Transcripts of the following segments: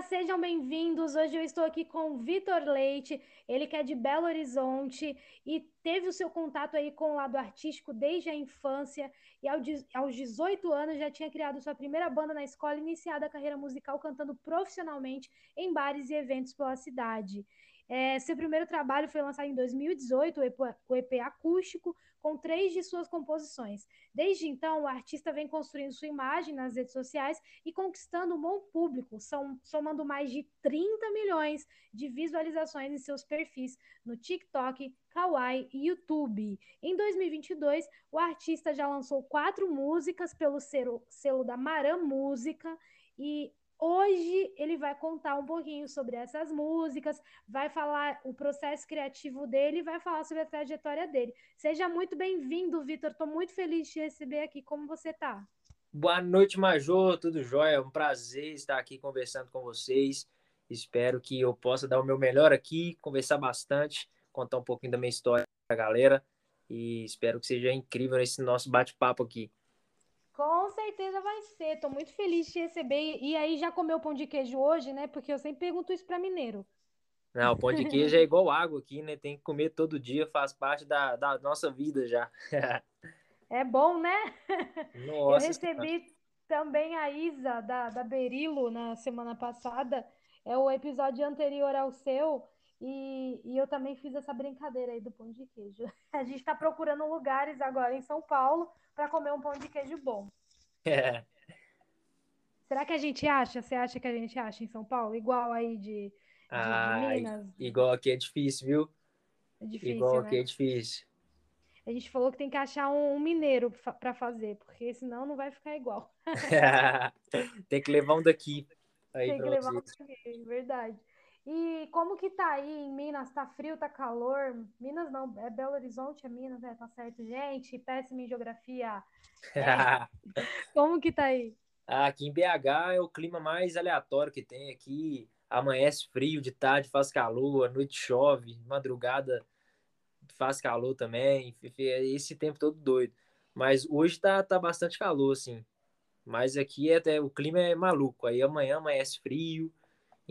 Olá, sejam bem-vindos. Hoje eu estou aqui com o Vitor Leite, ele que é de Belo Horizonte e teve o seu contato aí com o lado artístico desde a infância e aos 18 anos já tinha criado sua primeira banda na escola e iniciado a carreira musical cantando profissionalmente em bares e eventos pela cidade. É, seu primeiro trabalho foi lançado em 2018, o EP, o EP acústico, com três de suas composições. Desde então, o artista vem construindo sua imagem nas redes sociais e conquistando um bom público, somando mais de 30 milhões de visualizações em seus perfis no TikTok, Kawaii e YouTube. Em 2022, o artista já lançou quatro músicas pelo selo, selo da Maram Música e Hoje ele vai contar um pouquinho sobre essas músicas, vai falar o processo criativo dele vai falar sobre a trajetória dele. Seja muito bem-vindo, Vitor. Estou muito feliz de te receber aqui. Como você está? Boa noite, Major. Tudo jóia? É um prazer estar aqui conversando com vocês. Espero que eu possa dar o meu melhor aqui, conversar bastante, contar um pouquinho da minha história para a galera e espero que seja incrível esse nosso bate-papo aqui. Com certeza vai ser. Tô muito feliz de te receber. E aí, já comeu pão de queijo hoje, né? Porque eu sempre pergunto isso para mineiro. Não, o pão de queijo é igual água aqui, né? Tem que comer todo dia, faz parte da, da nossa vida já. é bom, né? Nossa, eu recebi também a Isa da, da Berilo na semana passada. É o episódio anterior ao seu. E, e eu também fiz essa brincadeira aí do pão de queijo. A gente está procurando lugares agora em São Paulo para comer um pão de queijo bom. É. Será que a gente acha? Você acha que a gente acha em São Paulo? Igual aí de, de, ah, de Minas? Igual aqui é difícil, viu? É difícil, Igual né? aqui é difícil. A gente falou que tem que achar um, mineiro para fazer, porque senão não vai ficar igual. tem que levar um daqui. Aí tem que levar um daqui, verdade. E como que tá aí em Minas? Tá frio, tá calor? Minas não, é Belo Horizonte, é Minas, né? Tá certo, gente? Péssima em geografia. É. como que tá aí? Aqui em BH é o clima mais aleatório que tem aqui. Amanhece frio, de tarde faz calor, à noite chove, madrugada faz calor também. Esse tempo todo doido. Mas hoje tá, tá bastante calor, assim. Mas aqui é até o clima é maluco. Aí amanhã amanhece frio,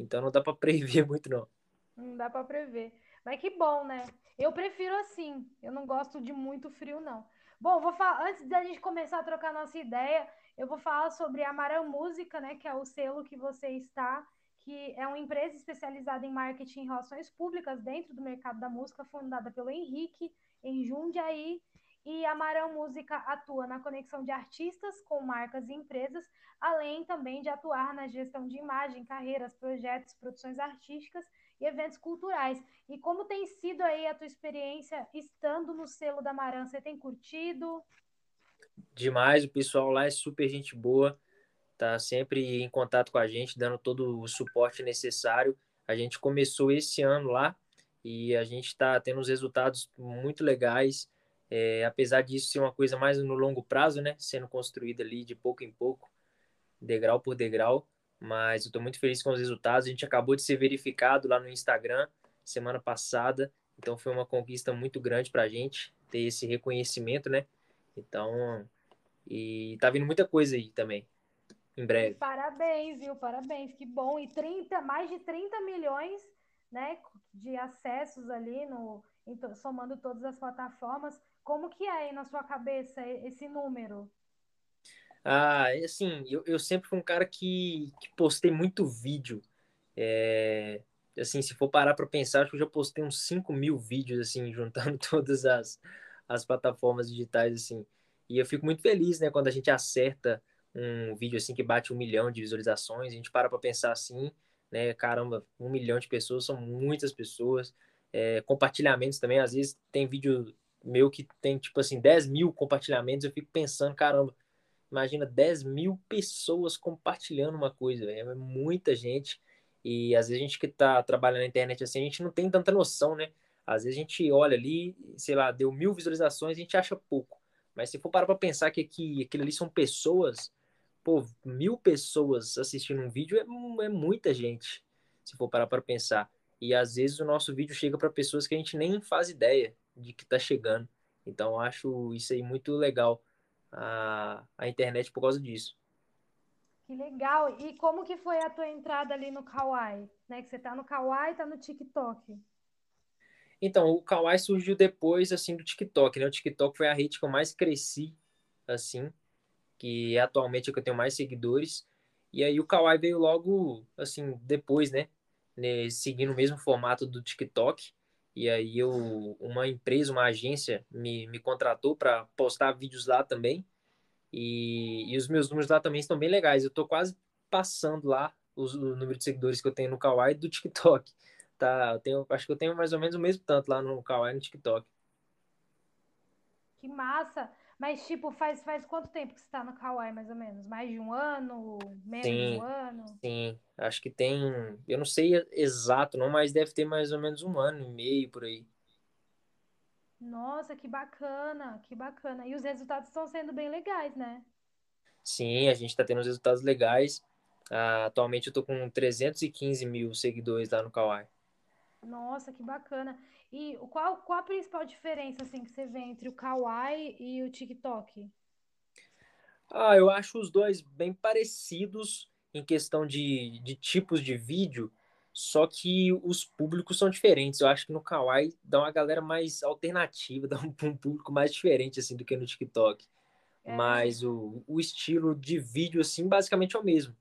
então não dá para prever muito, não. Não dá para prever. Mas que bom, né? Eu prefiro assim. Eu não gosto de muito frio, não. Bom, vou falar, antes da gente começar a trocar nossa ideia, eu vou falar sobre a Mara Música, né? Que é o selo que você está, que é uma empresa especializada em marketing e relações públicas dentro do mercado da música, fundada pelo Henrique em Jundiaí. E a Música atua na conexão de artistas com marcas e empresas, além também de atuar na gestão de imagem, carreiras, projetos, produções artísticas e eventos culturais. E como tem sido aí a tua experiência estando no selo da Maran? Você tem curtido? Demais, o pessoal lá é super gente boa, tá sempre em contato com a gente, dando todo o suporte necessário. A gente começou esse ano lá e a gente está tendo uns resultados muito legais. É, apesar disso ser uma coisa mais no longo prazo, né, sendo construída ali de pouco em pouco, degrau por degrau, mas eu estou muito feliz com os resultados. A gente acabou de ser verificado lá no Instagram semana passada, então foi uma conquista muito grande para a gente ter esse reconhecimento, né? Então, e tá vindo muita coisa aí também, em breve. Parabéns, viu? Parabéns, que bom. E 30, mais de 30 milhões, né, de acessos ali no somando todas as plataformas. Como que é aí na sua cabeça esse número? Ah, assim, eu, eu sempre fui um cara que, que postei muito vídeo. É, assim, se for parar para pensar, acho que eu já postei uns 5 mil vídeos, assim, juntando todas as, as plataformas digitais, assim. E eu fico muito feliz, né, quando a gente acerta um vídeo, assim, que bate um milhão de visualizações. A gente para para pensar assim, né, caramba, um milhão de pessoas são muitas pessoas. É, compartilhamentos também, às vezes tem vídeo meu que tem, tipo assim, 10 mil compartilhamentos. Eu fico pensando, caramba, Imagina 10 mil pessoas compartilhando uma coisa, é muita gente. E às vezes a gente que está trabalhando na internet assim, a gente não tem tanta noção, né? Às vezes a gente olha ali, sei lá, deu mil visualizações, a gente acha pouco. Mas se for parar para pensar que aqui, aquilo ali são pessoas, pô, mil pessoas assistindo um vídeo é, é muita gente, se for parar para pensar. E às vezes o nosso vídeo chega para pessoas que a gente nem faz ideia de que está chegando. Então eu acho isso aí muito legal a, a internet por causa disso. Que legal. E como que foi a tua entrada ali no Kawaii? Né? Que você tá no Kawaii, tá no TikTok. Então, o Kawaii surgiu depois, assim, do TikTok, né? O TikTok foi a rede que eu mais cresci, assim, que atualmente é que eu tenho mais seguidores. E aí o Kawaii veio logo, assim, depois, né? né seguindo o mesmo formato do TikTok. E aí eu, uma empresa, uma agência me, me contratou para postar vídeos lá também. E, e os meus números lá também estão bem legais. Eu tô quase passando lá os, o número de seguidores que eu tenho no Kawaii do TikTok. Tá, eu tenho, acho que eu tenho mais ou menos o mesmo tanto lá no Kawaii e no TikTok. Que massa! Mas, tipo, faz, faz quanto tempo que você tá no Kawaii, mais ou menos? Mais de um ano? Menos sim, de um ano? Sim, acho que tem. Eu não sei exato, não, mas deve ter mais ou menos um ano e meio por aí. Nossa, que bacana, que bacana. E os resultados estão sendo bem legais, né? Sim, a gente está tendo resultados legais. Uh, atualmente eu tô com 315 mil seguidores lá no Kawaii. Nossa, que bacana. E qual, qual a principal diferença assim, que você vê entre o Kawaii e o TikTok? Ah, eu acho os dois bem parecidos em questão de, de tipos de vídeo, só que os públicos são diferentes. Eu acho que no Kawaii dá uma galera mais alternativa, dá um, um público mais diferente assim do que no TikTok. É. Mas o, o estilo de vídeo, assim, basicamente é o mesmo.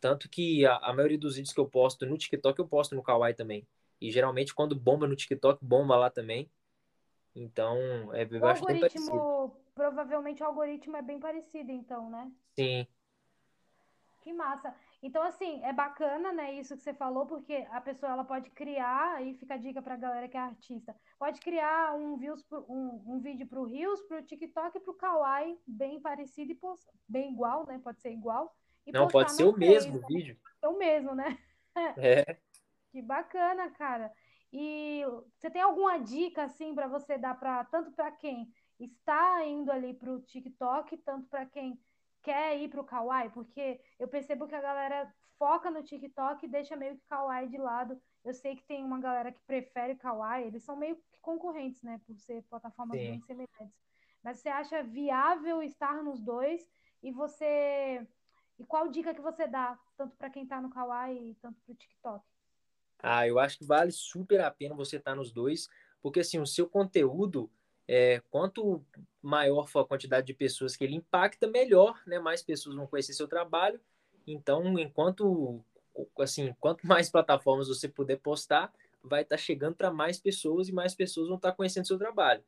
Tanto que a, a maioria dos vídeos que eu posto no TikTok, eu posto no Kawaii também. E geralmente quando bomba no TikTok, bomba lá também. Então, é o algoritmo, provavelmente o algoritmo é bem parecido, então, né? Sim. Que massa. Então, assim, é bacana, né, isso que você falou, porque a pessoa ela pode criar, aí fica a dica pra galera que é artista, pode criar um, views pro, um, um vídeo pro Reels, pro TikTok e pro Kawaii, bem parecido e post, bem igual, né? Pode ser igual. Não, pode ser o mesmo vídeo. É o mesmo, né? É. Que bacana, cara. E você tem alguma dica assim para você dar para tanto para quem está indo ali para o TikTok, tanto para quem quer ir para o Kawaii? Porque eu percebo que a galera foca no TikTok e deixa meio que Kawaii de lado. Eu sei que tem uma galera que prefere Kawaii, eles são meio que concorrentes, né, por ser plataformas Sim. bem semelhantes. Mas você acha viável estar nos dois? E você e qual dica que você dá, tanto para quem está no Kawaii, tanto para o TikTok? Ah, eu acho que vale super a pena você estar tá nos dois, porque assim, o seu conteúdo, é, quanto maior for a quantidade de pessoas que ele impacta, melhor, né? Mais pessoas vão conhecer seu trabalho. Então, enquanto assim, quanto mais plataformas você puder postar, vai estar tá chegando para mais pessoas e mais pessoas vão estar tá conhecendo seu trabalho.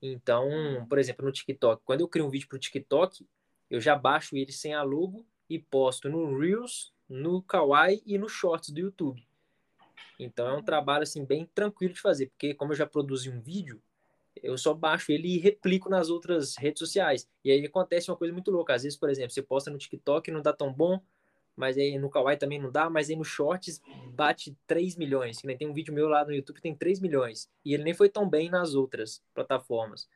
Então, por exemplo, no TikTok, quando eu crio um vídeo para o TikTok, eu já baixo ele sem alugo e posto no Reels, no Kawaii e no Shorts do YouTube. Então é um trabalho assim bem tranquilo de fazer, porque como eu já produzi um vídeo, eu só baixo ele e replico nas outras redes sociais. E aí acontece uma coisa muito louca. Às vezes, por exemplo, você posta no TikTok e não dá tão bom, mas aí no Kawaii também não dá, mas aí no Shorts bate 3 milhões. Nem tem um vídeo meu lá no YouTube que tem 3 milhões. E ele nem foi tão bem nas outras plataformas.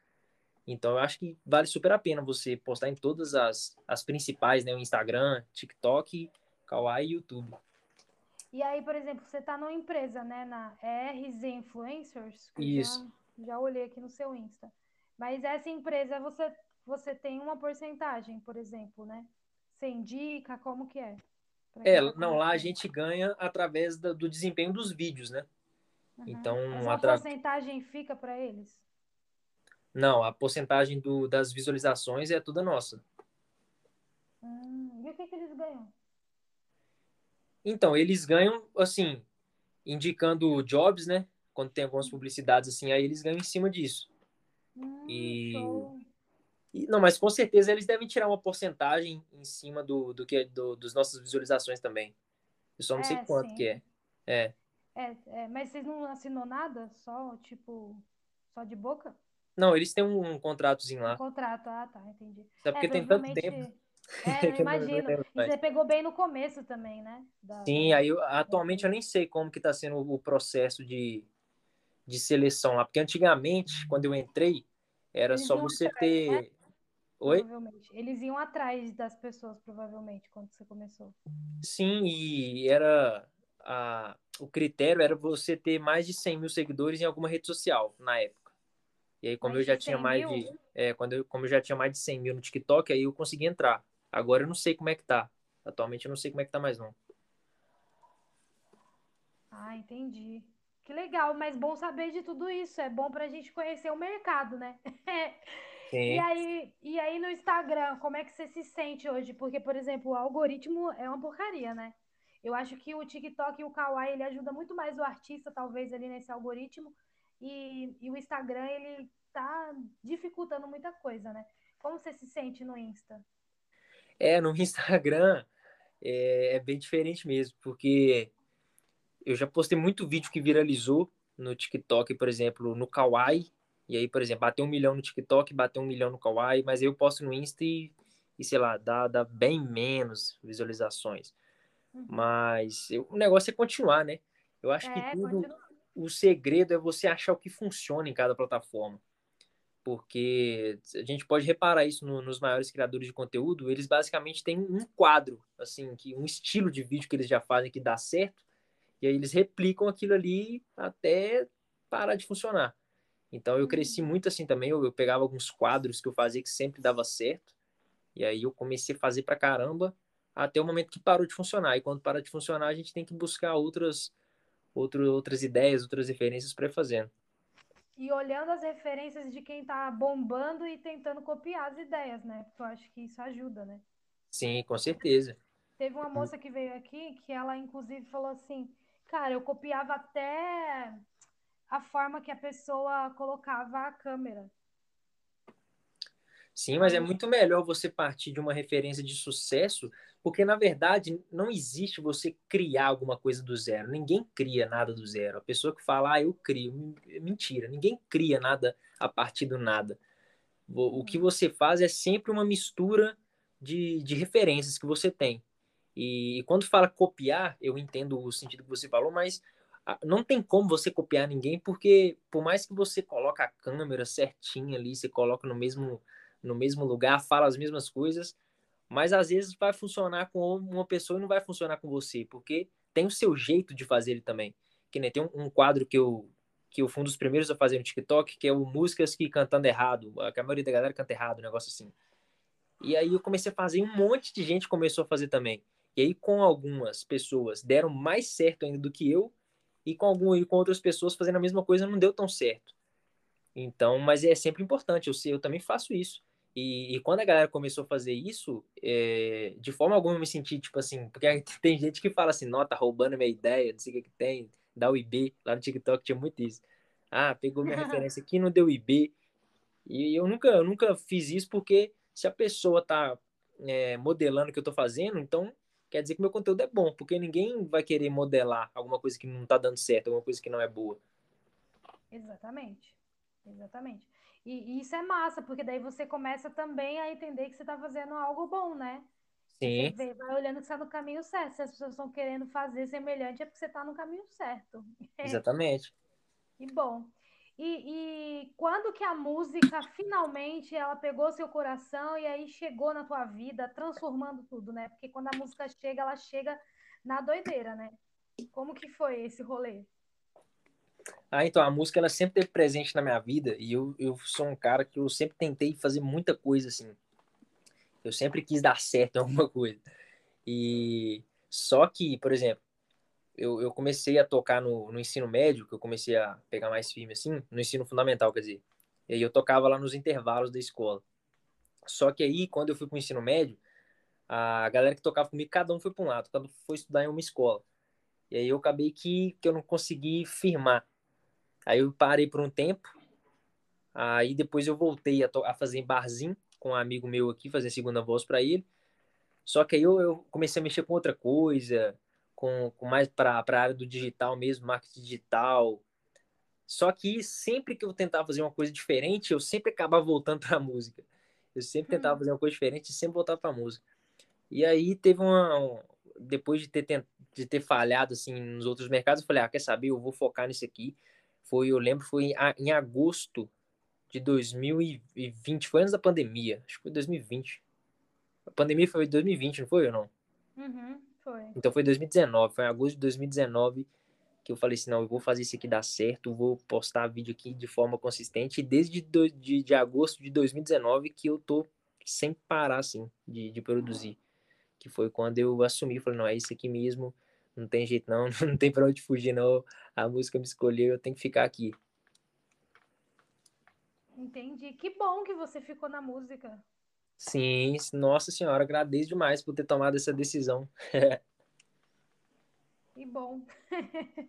Então eu acho que vale super a pena você postar em todas as, as principais, né? O Instagram, TikTok, Kawaii e YouTube. E aí, por exemplo, você está numa empresa, né, na RZ Influencers, Isso. Já, já olhei aqui no seu Insta. Mas essa empresa, você, você tem uma porcentagem, por exemplo, né? Você indica como que é? É, tá não, lá a gente ganha através do, do desempenho dos vídeos, né? Uhum. Então, Mas a atra... porcentagem fica para eles? Não, a porcentagem do, das visualizações é toda nossa. Hum, e o que, que eles ganham? Então, eles ganham, assim, indicando jobs, né? Quando tem algumas publicidades assim, aí eles ganham em cima disso. Hum, e... e... não, mas com certeza eles devem tirar uma porcentagem em cima do, do que do, dos nossas visualizações também. Eu só não é, sei quanto sim. que é. é. É. É, mas vocês não assinou nada? Só, tipo, só de boca? Não, eles têm um, um contratozinho lá. Um contrato, ah, tá, entendi. É porque é, tem tanto tempo. É, eu imagino. e você pegou bem no começo também, né? Da, Sim, aí eu, atualmente eu nem sei como que está sendo o processo de, de seleção lá, porque antigamente, quando eu entrei, era Eles só você atrás, ter. Né? Oi? Eles iam atrás das pessoas, provavelmente, quando você começou. Sim, e era. A, o critério era você ter mais de 100 mil seguidores em alguma rede social na época. E aí, como mais eu já tinha mais mil? de. É, quando eu, como eu já tinha mais de 100 mil no TikTok, aí eu consegui entrar. Agora eu não sei como é que tá. Atualmente eu não sei como é que tá mais não. Ah, entendi. Que legal, mas bom saber de tudo isso. É bom para a gente conhecer o mercado, né? E Sim. aí, e aí no Instagram, como é que você se sente hoje? Porque, por exemplo, o algoritmo é uma porcaria, né? Eu acho que o TikTok e o Kawaii, ele ajuda muito mais o artista, talvez, ali nesse algoritmo. E, e o Instagram, ele tá dificultando muita coisa, né? Como você se sente no Insta? É, no Instagram é, é bem diferente mesmo, porque eu já postei muito vídeo que viralizou no TikTok, por exemplo, no Kawaii. E aí, por exemplo, bateu um milhão no TikTok, bateu um milhão no Kawaii, mas aí eu posto no Insta e, e sei lá, dá, dá bem menos visualizações. Uhum. Mas eu, o negócio é continuar, né? Eu acho que É, tudo, continua. o segredo é você achar o que funciona em cada plataforma. Porque a gente pode reparar isso no, nos maiores criadores de conteúdo, eles basicamente têm um quadro, assim, que um estilo de vídeo que eles já fazem que dá certo, e aí eles replicam aquilo ali até parar de funcionar. Então eu cresci Uhum. muito assim também, eu, eu pegava alguns quadros que eu fazia que sempre dava certo, e aí eu comecei a fazer pra caramba até o momento que parou de funcionar. E quando para de funcionar, a gente tem que buscar outras outro, outras ideias, outras referências para ir fazendo. E olhando as referências de quem tá bombando e tentando copiar as ideias, né? Porque eu acho que isso ajuda, né? Sim, com certeza. Teve uma moça que veio aqui que ela, inclusive, falou assim: Cara, eu copiava até a forma que a pessoa colocava a câmera. Sim, mas é muito melhor você partir de uma referência de sucesso, porque na verdade não existe você criar alguma coisa do zero. Ninguém cria nada do zero. A pessoa que fala, ah, eu crio, mentira. Ninguém cria nada a partir do nada. O que uhum, você faz é sempre uma mistura de, de referências que você tem. E, e quando fala copiar, eu entendo o sentido que você falou, mas ah, não tem como você copiar ninguém, porque por mais que você coloque a câmera certinha ali, você coloca no mesmo, no mesmo lugar, fala as mesmas coisas, mas às vezes vai funcionar com uma pessoa e não vai funcionar com você, porque tem o seu jeito de fazer ele também. Que nem tem um, um quadro que eu que eu fui um dos primeiros a fazer no TikTok, que é o músicas que cantando errado, que a maioria da galera canta errado, um negócio assim. E aí eu comecei a fazer, e um monte de gente começou a fazer também. E aí com algumas pessoas deram mais certo ainda do que eu, e com algumas e com outras pessoas fazendo a mesma coisa não deu tão certo. Então, mas é sempre importante, eu, eu também faço isso. E, e quando a galera começou a fazer isso, é, de forma alguma eu me senti, tipo assim, porque tem gente que fala assim, não, tá roubando minha ideia, não sei o que, que tem, dá o IB, lá no TikTok tinha muito isso. Ah, pegou minha referência aqui, não deu IB. E eu nunca, eu nunca fiz isso porque se a pessoa tá é, modelando o que eu tô fazendo, então quer dizer que meu conteúdo é bom, porque ninguém vai querer modelar alguma coisa que não tá dando certo, alguma coisa que não é boa. exatamente. Exatamente. E, e isso é massa, porque daí você começa também a entender que você está fazendo algo bom, né? Você Sim, vê, vai olhando que você está no caminho certo. Se as pessoas estão querendo fazer semelhante, é porque você está no caminho certo. exatamente. Que bom. E, e quando que a música finalmente ela pegou seu coração e aí chegou na tua vida, transformando tudo, né? Porque quando a música chega, ela chega na doideira, né? Como que foi esse rolê? Ah, então a música ela sempre teve presente na minha vida e eu, eu sou um cara que eu sempre tentei fazer muita coisa assim. Eu sempre quis dar certo em alguma coisa. E só que, por exemplo, eu, eu comecei a tocar no, no ensino médio, que eu comecei a pegar mais firme assim, no ensino fundamental, quer dizer. E aí eu tocava lá nos intervalos da escola. Só que aí, quando eu fui pro ensino médio, a galera que tocava comigo, cada um foi para um lado, cada um foi estudar em uma escola. E aí eu acabei que, que eu não consegui firmar. Aí eu parei por um tempo, aí depois eu voltei a, a fazer em barzinho com um amigo meu aqui, fazer segunda voz para ele. Só que aí eu, eu, comecei a mexer com outra coisa, com, com mais para a área do digital mesmo, marketing digital. Só que sempre que eu tentava fazer uma coisa diferente, eu sempre acabava voltando para a música. Eu sempre tentava Hum, fazer uma coisa diferente e sempre voltava para a música. E aí teve uma. Um, depois de ter, de ter falhado assim nos outros mercados, eu falei, ah, quer saber? Eu vou focar nisso aqui. Foi, eu lembro, foi em, agosto de 2020, foi antes da pandemia, acho que foi 2020. A pandemia foi em 2020, não foi ou não? uhum, foi. Então foi 2019, foi em agosto de 2019 que eu falei assim, não, eu vou fazer isso aqui dar certo, vou postar vídeo aqui de forma consistente, e desde do, de, de agosto de 2019 que eu tô sem parar, assim, de, de produzir. que foi quando eu assumi, falei, não, é isso aqui mesmo, não tem jeito não, não tem para onde fugir não, a música me escolheu, eu tenho que ficar aqui. Entendi. Que bom que você ficou na música. Sim, nossa senhora, agradeço demais por ter tomado essa decisão. que bom.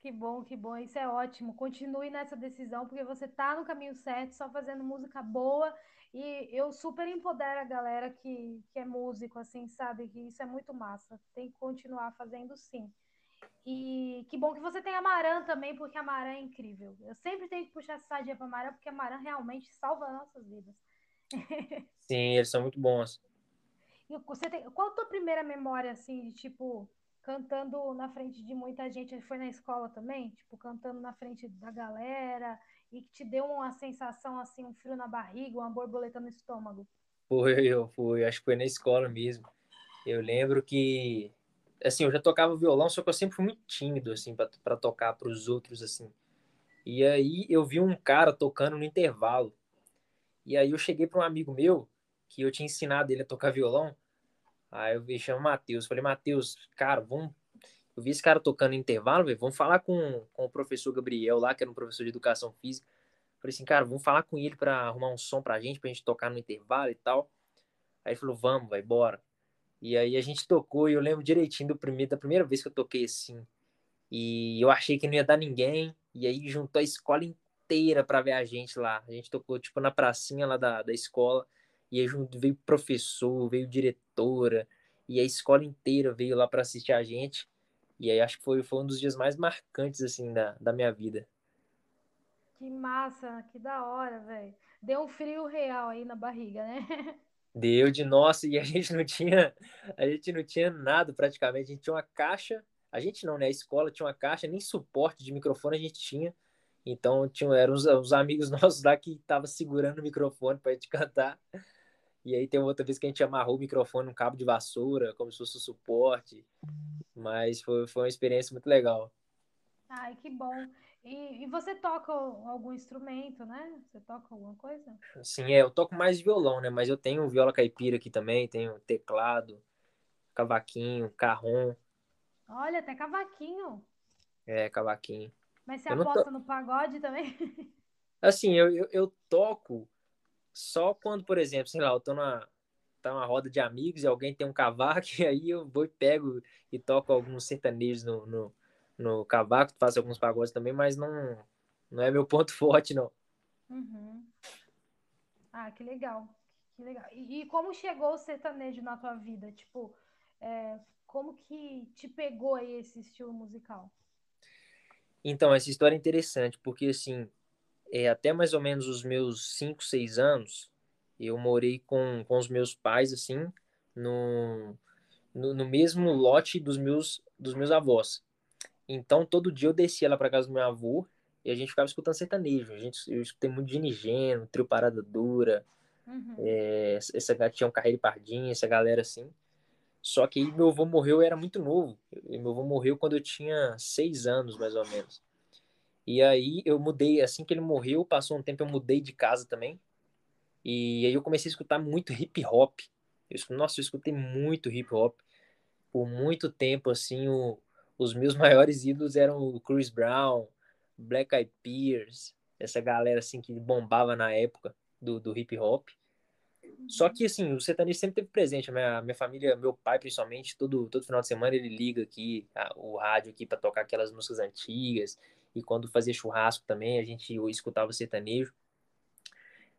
que bom, que bom. Isso é ótimo. Continue nessa decisão, porque você tá no caminho certo, só fazendo música boa. E eu super empodero a galera que, que é músico, assim, sabe? Que isso é muito massa. Tem que continuar fazendo sim. E que bom que você tem a Maran também, porque a Maran é incrível. Eu sempre tenho que puxar essa sardinha pra Maran, porque a Maran realmente salva nossas vidas. Sim, eles são muito bons. E você tem, qual a tua primeira memória, assim, de tipo, cantando na frente de muita gente? Foi na escola também? Tipo, cantando na frente da galera e que te deu uma sensação, assim, um frio na barriga, uma borboleta no estômago? Foi, eu fui, acho que foi na escola mesmo. Eu lembro que assim, eu já tocava violão, só que eu sempre fui muito tímido, assim, para tocar para os outros, assim. E aí eu vi um cara tocando no intervalo. E aí eu cheguei para um amigo meu, que eu tinha ensinado ele a tocar violão. Aí eu vi, chama Matheus. Falei, Matheus, cara, vamos. Eu vi esse cara tocando intervalo, velho. Vamos falar com, com o professor Gabriel lá, que era um professor de educação física. Falei assim, cara, vamos falar com ele para arrumar um som pra gente, pra gente tocar no intervalo e tal. Aí ele falou, vamos, vai, bora. E aí a gente tocou e eu lembro direitinho do primeiro, da primeira vez que eu toquei assim. E eu achei que não ia dar ninguém. E aí juntou a escola inteira para ver a gente lá. A gente tocou tipo na pracinha lá da, da escola. E aí junto veio professor, veio diretora. E a escola inteira veio lá para assistir a gente. E aí acho que foi, foi um dos dias mais marcantes assim da, da minha vida. Que massa, que da hora, velho. Deu um frio real aí na barriga, né? Deu de nossa, e a gente não tinha, a gente não tinha nada praticamente, a gente tinha uma caixa, a gente não, né? A escola tinha uma caixa, nem suporte de microfone a gente tinha. Então tinha, eram os, os amigos nossos lá que estavam segurando o microfone para a gente cantar. E aí tem outra vez que a gente amarrou o microfone num cabo de vassoura, como se fosse o suporte. Mas foi, foi uma experiência muito legal. Ai, que bom. E, e, você toca algum instrumento, né? Você toca alguma coisa? Sim, é, eu toco mais violão, né? Mas eu tenho viola caipira aqui também, tenho teclado, cavaquinho, carrom. Olha, até cavaquinho. É, cavaquinho. Mas você eu aposta no pagode também? Assim, eu, eu, eu, toco só quando, por exemplo, sei lá, eu tô numa, tá uma roda de amigos e alguém tem um cavaco, e aí eu vou e pego e toco alguns sertanejos no, no no cavaco, faço alguns pagodes também, mas não, não é meu ponto forte, não. Uhum. Ah, que legal. Que legal. E, e, como chegou o sertanejo na tua vida? Tipo, é, como que te pegou aí esse estilo musical? Então, essa história é interessante, porque assim, é, até mais ou menos os meus 5, 6 anos, eu morei com, com os meus pais, assim, no, no, no mesmo lote dos meus, dos meus avós. Então, todo dia eu descia lá para casa do meu avô e a gente ficava escutando sertanejo. A gente, eu escutei muito de Nigeno, Trio Parada Dura, uhum. é, essa gatinha um Carreira Pardinha, essa galera assim. Só que aí meu avô morreu, eu era muito novo. Meu avô morreu quando eu tinha seis anos, mais ou menos. E aí eu mudei, assim que ele morreu, passou um tempo, eu mudei de casa também. E aí eu comecei a escutar muito hip hop. Eu, nossa, eu escutei muito hip hop. Por muito tempo, assim, o, os meus maiores ídolos eram o Chris Brown, Black Eyed Peas, essa galera assim que bombava na época do, do hip hop. Só que assim, o sertanejo sempre teve presente, a minha, minha família, meu pai principalmente, todo, todo final de semana ele liga aqui a, o rádio aqui para tocar aquelas músicas antigas, e quando fazia churrasco também, a gente escutava sertanejo.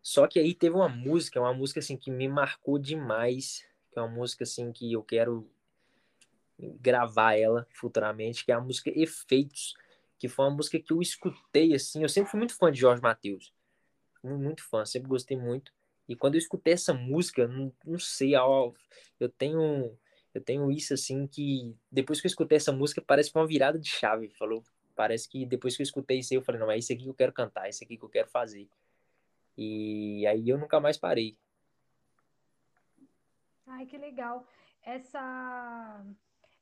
Só que aí teve uma música, uma música assim que me marcou demais, que é uma música assim que eu quero gravar ela futuramente, que é a música Efeitos, que foi uma música que eu escutei assim. Eu sempre fui muito fã de Jorge Matheus, muito fã, sempre gostei muito. E quando eu escutei essa música, não, não sei, eu tenho eu tenho isso assim que depois que eu escutei essa música parece uma virada de chave, falou. Parece que depois que eu escutei isso aí, eu falei, não, é isso aqui que eu quero cantar, é isso aqui que eu quero fazer. E aí eu nunca mais parei. Ai, que legal. Essa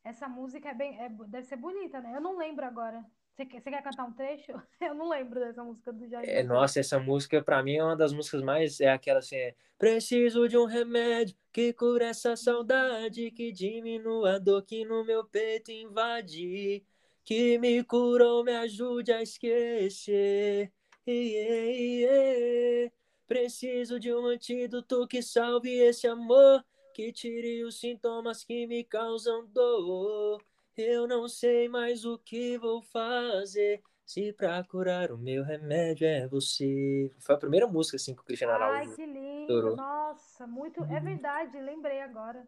essa música é bem, é, deve ser bonita, né? Eu não lembro agora Você quer, você quer cantar um trecho? Eu não lembro dessa música do Jorge. É, nossa, essa música pra mim é uma das músicas mais. É aquela assim: é, Preciso de um remédio que cure essa saudade, que diminua a dor que no meu peito invade, que me curou, me ajude a esquecer. Yeah, yeah. Preciso de um antídoto que salve esse amor, que tire os sintomas que me causam dor. Eu não sei mais o que vou fazer. Se pra curar o meu remédio é você. Foi a primeira música assim que o Cristiano Araújo. Ai, que lindo! Nossa, muito. É verdade, lembrei agora.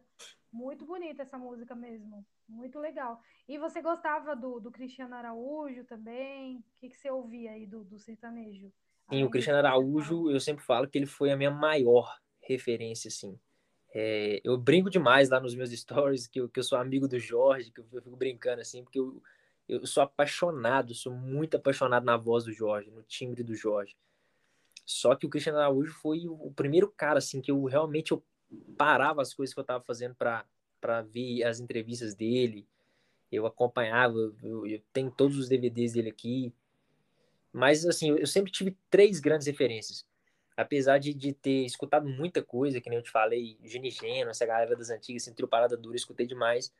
Muito bonita essa música mesmo. Muito legal. E você gostava do, do Cristiano Araújo também? O que, que você ouvia aí do, do sertanejo? Sim, o Cristiano Araújo, eu sempre falo que ele foi a minha maior referência, assim. É, eu brinco demais lá nos meus stories que eu, que eu sou amigo do Jorge, que eu, eu fico brincando assim, porque eu, eu sou apaixonado, sou muito apaixonado na voz do Jorge, no timbre do Jorge. Só que o Cristiano Araújo foi o, o primeiro cara assim que eu realmente eu parava as coisas que eu estava fazendo para ver as entrevistas dele. Eu acompanhava, eu, eu, tenho todos os DVDs dele aqui. Mas assim, eu, eu sempre tive três grandes referências apesar de, de ter escutado muita coisa, que nem eu te falei, Genigeno, essa galera das antigas, assim, trio Parada Dura, escutei demais.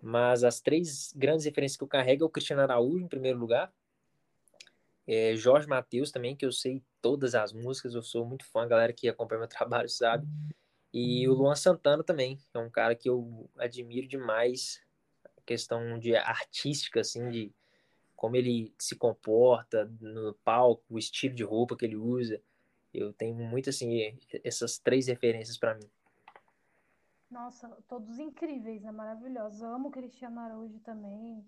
Mas as três grandes referências que eu carrego é o Cristiano Araújo, em primeiro lugar. É Jorge Matheus também, que eu sei todas as músicas, eu sou muito fã, a galera que acompanha meu trabalho sabe. E o Luan Santana também, é um cara que eu admiro demais, a questão de artística, assim, de como ele se comporta no palco, o estilo de roupa que ele usa. Eu tenho muito assim essas três referências para mim. Nossa, todos incríveis, né? Maravilhosos. Eu amo o Cristiano Araújo também.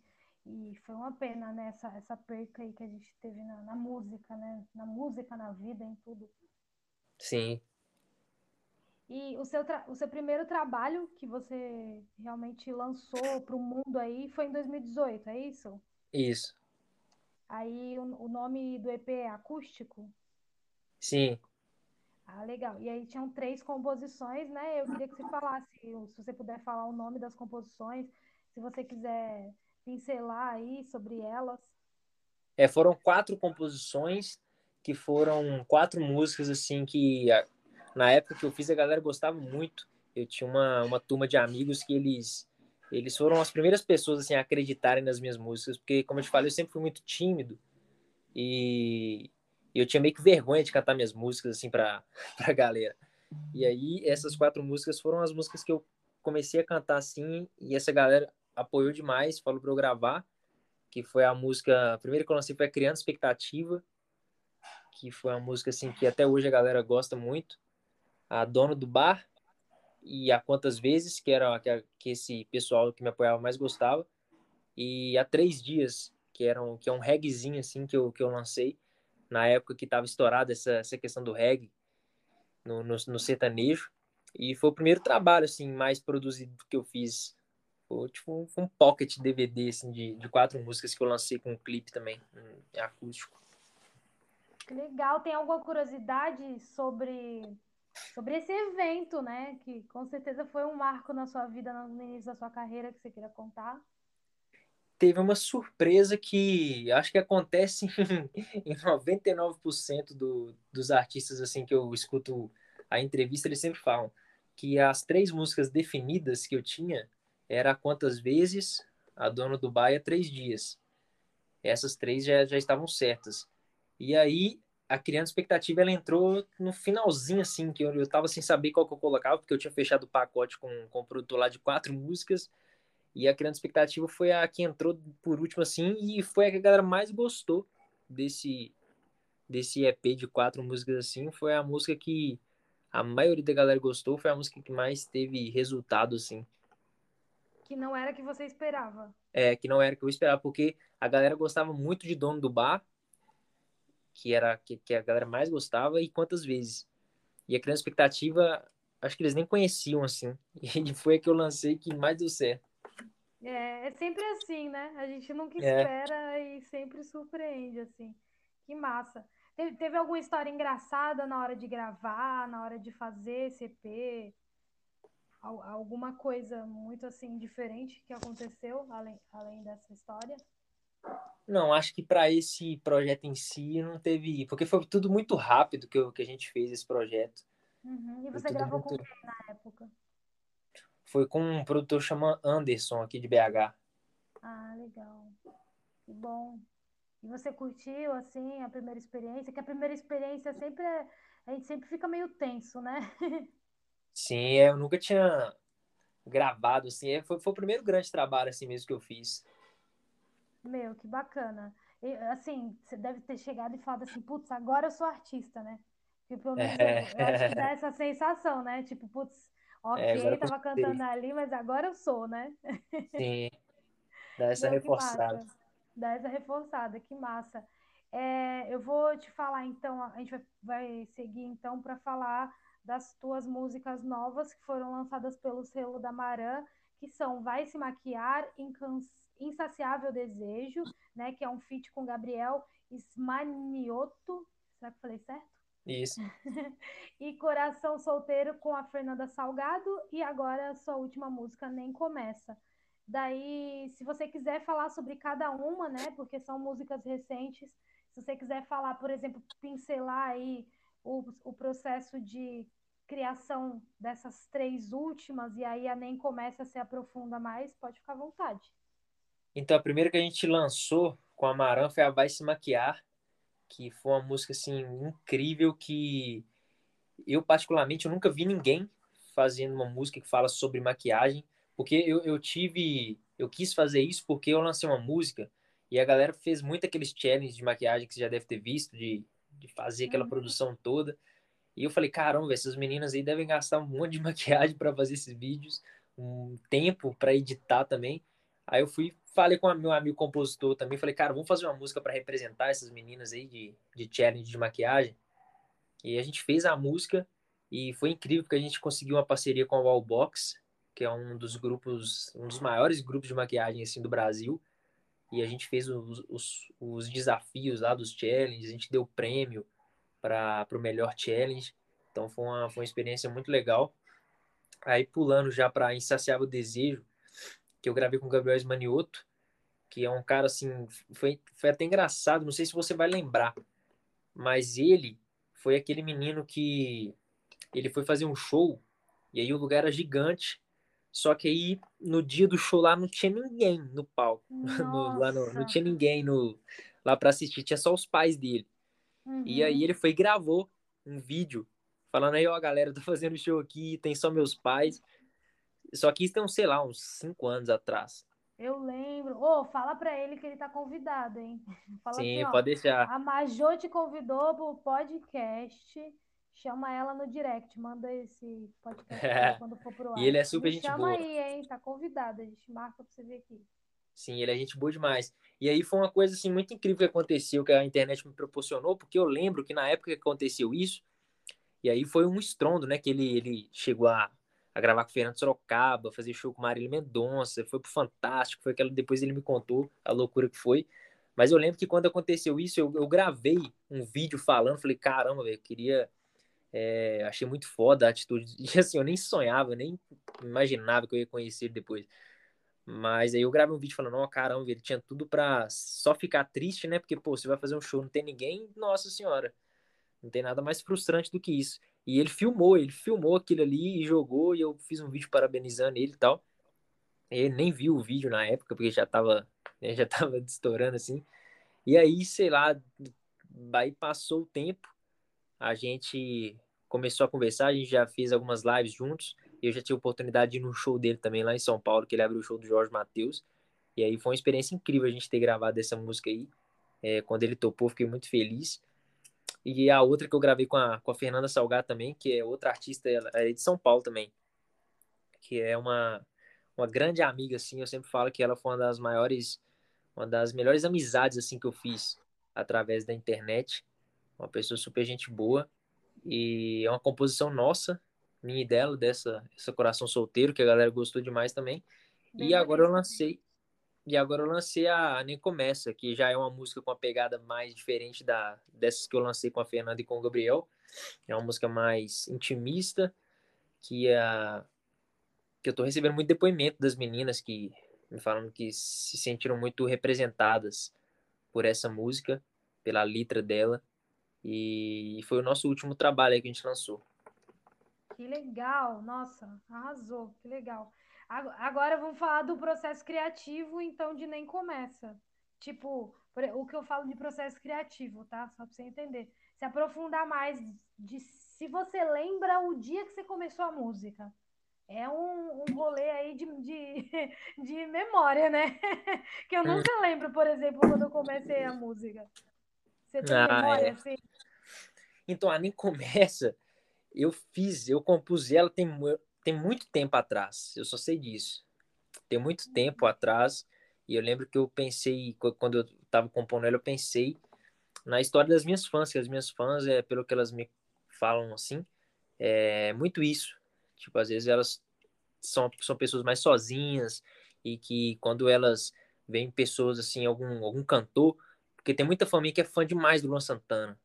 E foi uma pena, né? Essa, essa perca aí que a gente teve na, na música, né? Na música, na vida, em tudo. Sim. E o seu, o seu primeiro trabalho que você realmente lançou para o mundo aí foi em 2018, é isso? Isso. Aí o, o nome do EP é Acústico? Sim. Ah, legal. E aí tinham três composições, né? Eu queria que você falasse, se você puder falar o nome das composições, se você quiser pincelar aí sobre elas. É, foram quatro composições que foram quatro músicas assim que na época que eu fiz a galera gostava muito. Eu tinha uma, uma turma de amigos que eles eles foram as primeiras pessoas assim a acreditarem nas minhas músicas, porque como eu te falei, eu sempre fui muito tímido. E eu tinha meio que vergonha de cantar minhas músicas, assim, pra, pra galera. E aí, essas quatro músicas foram as músicas que eu comecei a cantar, assim, e essa galera apoiou demais, falou pra eu gravar, que foi a música, a primeira que eu lancei foi a Criando Expectativa, que foi uma música, assim, que até hoje a galera gosta muito. A Dono do Bar e A Quantas Vezes, que era que, que esse pessoal que me apoiava mais gostava. E Há Três Dias, que, era um, que é um reggaezinho, assim, que eu, que eu lancei na época que estava estourada essa, essa questão do reggae no, no, no, sertanejo. E foi o primeiro trabalho, assim, mais produzido que eu fiz. Foi, tipo, um, um pocket DVD, assim, de, de quatro músicas que eu lancei com um clipe também, um, acústico. Legal. Tem alguma curiosidade sobre, sobre esse evento, né? Que com certeza foi um marco na sua vida, no início da sua carreira, que você queira contar? teve uma surpresa que acho que acontece em 99% do, dos artistas assim que eu escuto a entrevista, eles sempre falam que as três músicas definidas que eu tinha era quantas vezes a dona do Baia três dias. Essas três já, já estavam certas. E aí a criança expectativa ela entrou no finalzinho assim que eu, eu tava sem saber qual que eu colocava porque eu tinha fechado o pacote com, com o produtor lá de quatro músicas e a Criando Expectativa foi a que entrou por último, assim, e foi a que a galera mais gostou desse, desse EP de quatro músicas, assim. Foi a música que a maioria da galera gostou, foi a música que mais teve resultado, assim. Que não era que você esperava. É, que não era que eu esperava, porque a galera gostava muito de Dono do Bar, que era que, que a galera mais gostava, e quantas vezes. E a Criando Expectativa, acho que eles nem conheciam, assim. E foi a que eu lancei que mais deu certo. É, é sempre assim, né? A gente nunca é. espera é. e sempre surpreende, assim. Que massa. Teve, teve alguma história engraçada na hora de gravar, na hora de fazer EP? Alguma coisa muito assim diferente que aconteceu além, além dessa história? Não, acho que para esse projeto em si não teve, porque foi tudo muito rápido que, eu, que a gente fez esse projeto. Uhum. E você gravou muito... com quem na época? Foi com um produtor chamado Anderson aqui de BH. Ah, legal. Que bom. E você curtiu assim a primeira experiência? Que a primeira experiência sempre é... a gente sempre fica meio tenso, né? Sim, é, eu nunca tinha gravado assim. É, foi, foi o primeiro grande trabalho assim mesmo que eu fiz. Meu, que bacana. E, assim, você deve ter chegado e falado assim, putz, agora eu sou artista, né? Porque pelo menos é. eu, acho que dá essa sensação, né? Tipo, putz, ok, é, tava cantando ali, mas agora eu sou, né? Sim. Dá essa Meu, reforçada. Dá essa reforçada, que massa. É, eu vou te falar então, a gente vai, vai seguir então para falar das tuas músicas novas que foram lançadas pelo selo da Marã, que são Vai Se Maquiar, Insaciável Desejo, né, que é um feat com Gabriel Ismanioto, será que eu falei certo? Isso. e Coração Solteiro com a Fernanda Salgado e agora a sua última música Nem Começa. Daí, se você quiser falar sobre cada uma, né, porque são músicas recentes, se você quiser falar, por exemplo, pincelar aí o, o processo de criação dessas três últimas, e aí a nem começa a se aprofunda mais, pode ficar à vontade. Então, a primeira que a gente lançou com a Maran foi a Vai Se Maquiar, que foi uma música, assim, incrível, que eu, particularmente, eu nunca vi ninguém fazendo uma música que fala sobre maquiagem, porque eu, eu tive, eu quis fazer isso porque eu lancei uma música e a galera fez muito aqueles challenges de maquiagem que você já deve ter visto, de de fazer aquela uhum. produção toda. E eu falei, caramba, essas meninas aí devem gastar um monte de maquiagem para fazer esses vídeos, um tempo para editar também. Aí eu fui, falei com meu amigo compositor também, falei, cara, vamos fazer uma música para representar essas meninas aí de, de challenge de maquiagem. E a gente fez a música e foi incrível porque a gente conseguiu uma parceria com a Wallbox, que é um dos grupos, um dos maiores grupos de maquiagem assim do Brasil e a gente fez os, os, os desafios lá dos challenges, a gente deu prêmio para o melhor challenge. Então foi uma, foi uma experiência muito legal. Aí pulando já para Insaciável Desejo, que eu gravei com o Gabriel Esmanioto, que é um cara assim, foi, foi até engraçado, não sei se você vai lembrar, mas ele foi aquele menino que ele foi fazer um show e aí o lugar era gigante só que aí, no dia do show lá, não tinha ninguém no palco. No, lá no, não tinha ninguém no, lá para assistir, tinha só os pais dele. Uhum. E aí ele foi e gravou um vídeo falando aí, ó, galera, tô fazendo show aqui, tem só meus pais. Só que isso tem, sei lá, uns cinco anos atrás. Eu lembro. Ô, oh, fala pra ele que ele tá convidado, hein? Fala Sim, assim, ó, pode deixar. A Majô te convidou pro podcast chama ela no direct, manda esse podcast é. quando for pro ar. E ele é super Me gente chama boa. aí, hein? Tá convidada, a gente marca pra você ver aqui. Sim, ele é gente boa demais. E aí foi uma coisa assim muito incrível que aconteceu, que a internet me proporcionou, porque eu lembro que na época que aconteceu isso, e aí foi um estrondo, né? Que ele, ele chegou a, a gravar com o Fernando Sorocaba, fazer show com Marília Mendonça, foi pro Fantástico, foi aquela. Depois ele me contou a loucura que foi. Mas eu lembro que quando aconteceu isso, eu, eu gravei um vídeo falando, falei, caramba, velho, queria é, achei muito foda a atitude. E assim, eu nem sonhava, nem imaginava que eu ia conhecer ele depois. Mas aí eu gravei um vídeo falando, ó, caramba, ele tinha tudo pra só ficar triste, né? Porque, pô, você vai fazer um show, não tem ninguém, nossa senhora. Não tem nada mais frustrante do que isso. E ele filmou, ele filmou aquilo ali e jogou, e eu fiz um vídeo parabenizando ele e tal. Ele nem viu o vídeo na época, porque já tava, né, já tava estourando assim. E aí, sei lá, aí passou o tempo, a gente começou a conversar, a gente já fez algumas lives juntos, eu já tive a oportunidade de ir no show dele também lá em São Paulo, que ele abriu o show do Jorge Matheus, e aí foi uma experiência incrível a gente ter gravado essa música aí, é, quando ele topou, fiquei muito feliz. E a outra que eu gravei com a, com a Fernanda Salgado também, que é outra artista, ela é de São Paulo também, que é uma, uma grande amiga, assim, eu sempre falo que ela foi uma das maiores, uma das melhores amizades, assim, que eu fiz através da internet, uma pessoa super gente boa, e é uma composição nossa, minha e dela, dessa essa Coração Solteiro, que a galera gostou demais também. Bem e agora eu lancei. E agora eu lancei a Nem Começa, que já é uma música com uma pegada mais diferente da, dessas que eu lancei com a Fernanda e com o Gabriel. É uma música mais intimista, que, é, que eu tô recebendo muito depoimento das meninas que me falam que se sentiram muito representadas por essa música, pela letra dela. E foi o nosso último trabalho que a gente lançou. Que legal, nossa, arrasou, que legal. Agora vamos falar do processo criativo, então, de Nem Começa. Tipo, o que eu falo de processo criativo, tá? Só para você entender. Se aprofundar mais de se você lembra o dia que você começou a música. É um, um rolê aí de, de, de memória, né? que eu nunca lembro, por exemplo, quando eu comecei a música. Você tem ah, memória, é. assim? Então, a Nem Começa, eu fiz, eu compus ela tem, tem muito tempo atrás. Eu só sei disso. Tem muito tempo atrás. E eu lembro que eu pensei, quando eu estava compondo ela, eu pensei na história das minhas fãs, que as minhas fãs, é, pelo que elas me falam assim, é muito isso. Tipo, às vezes elas são, são pessoas mais sozinhas e que quando elas veem pessoas assim, algum, algum cantor, porque tem muita família que é fã demais do Luan Santana,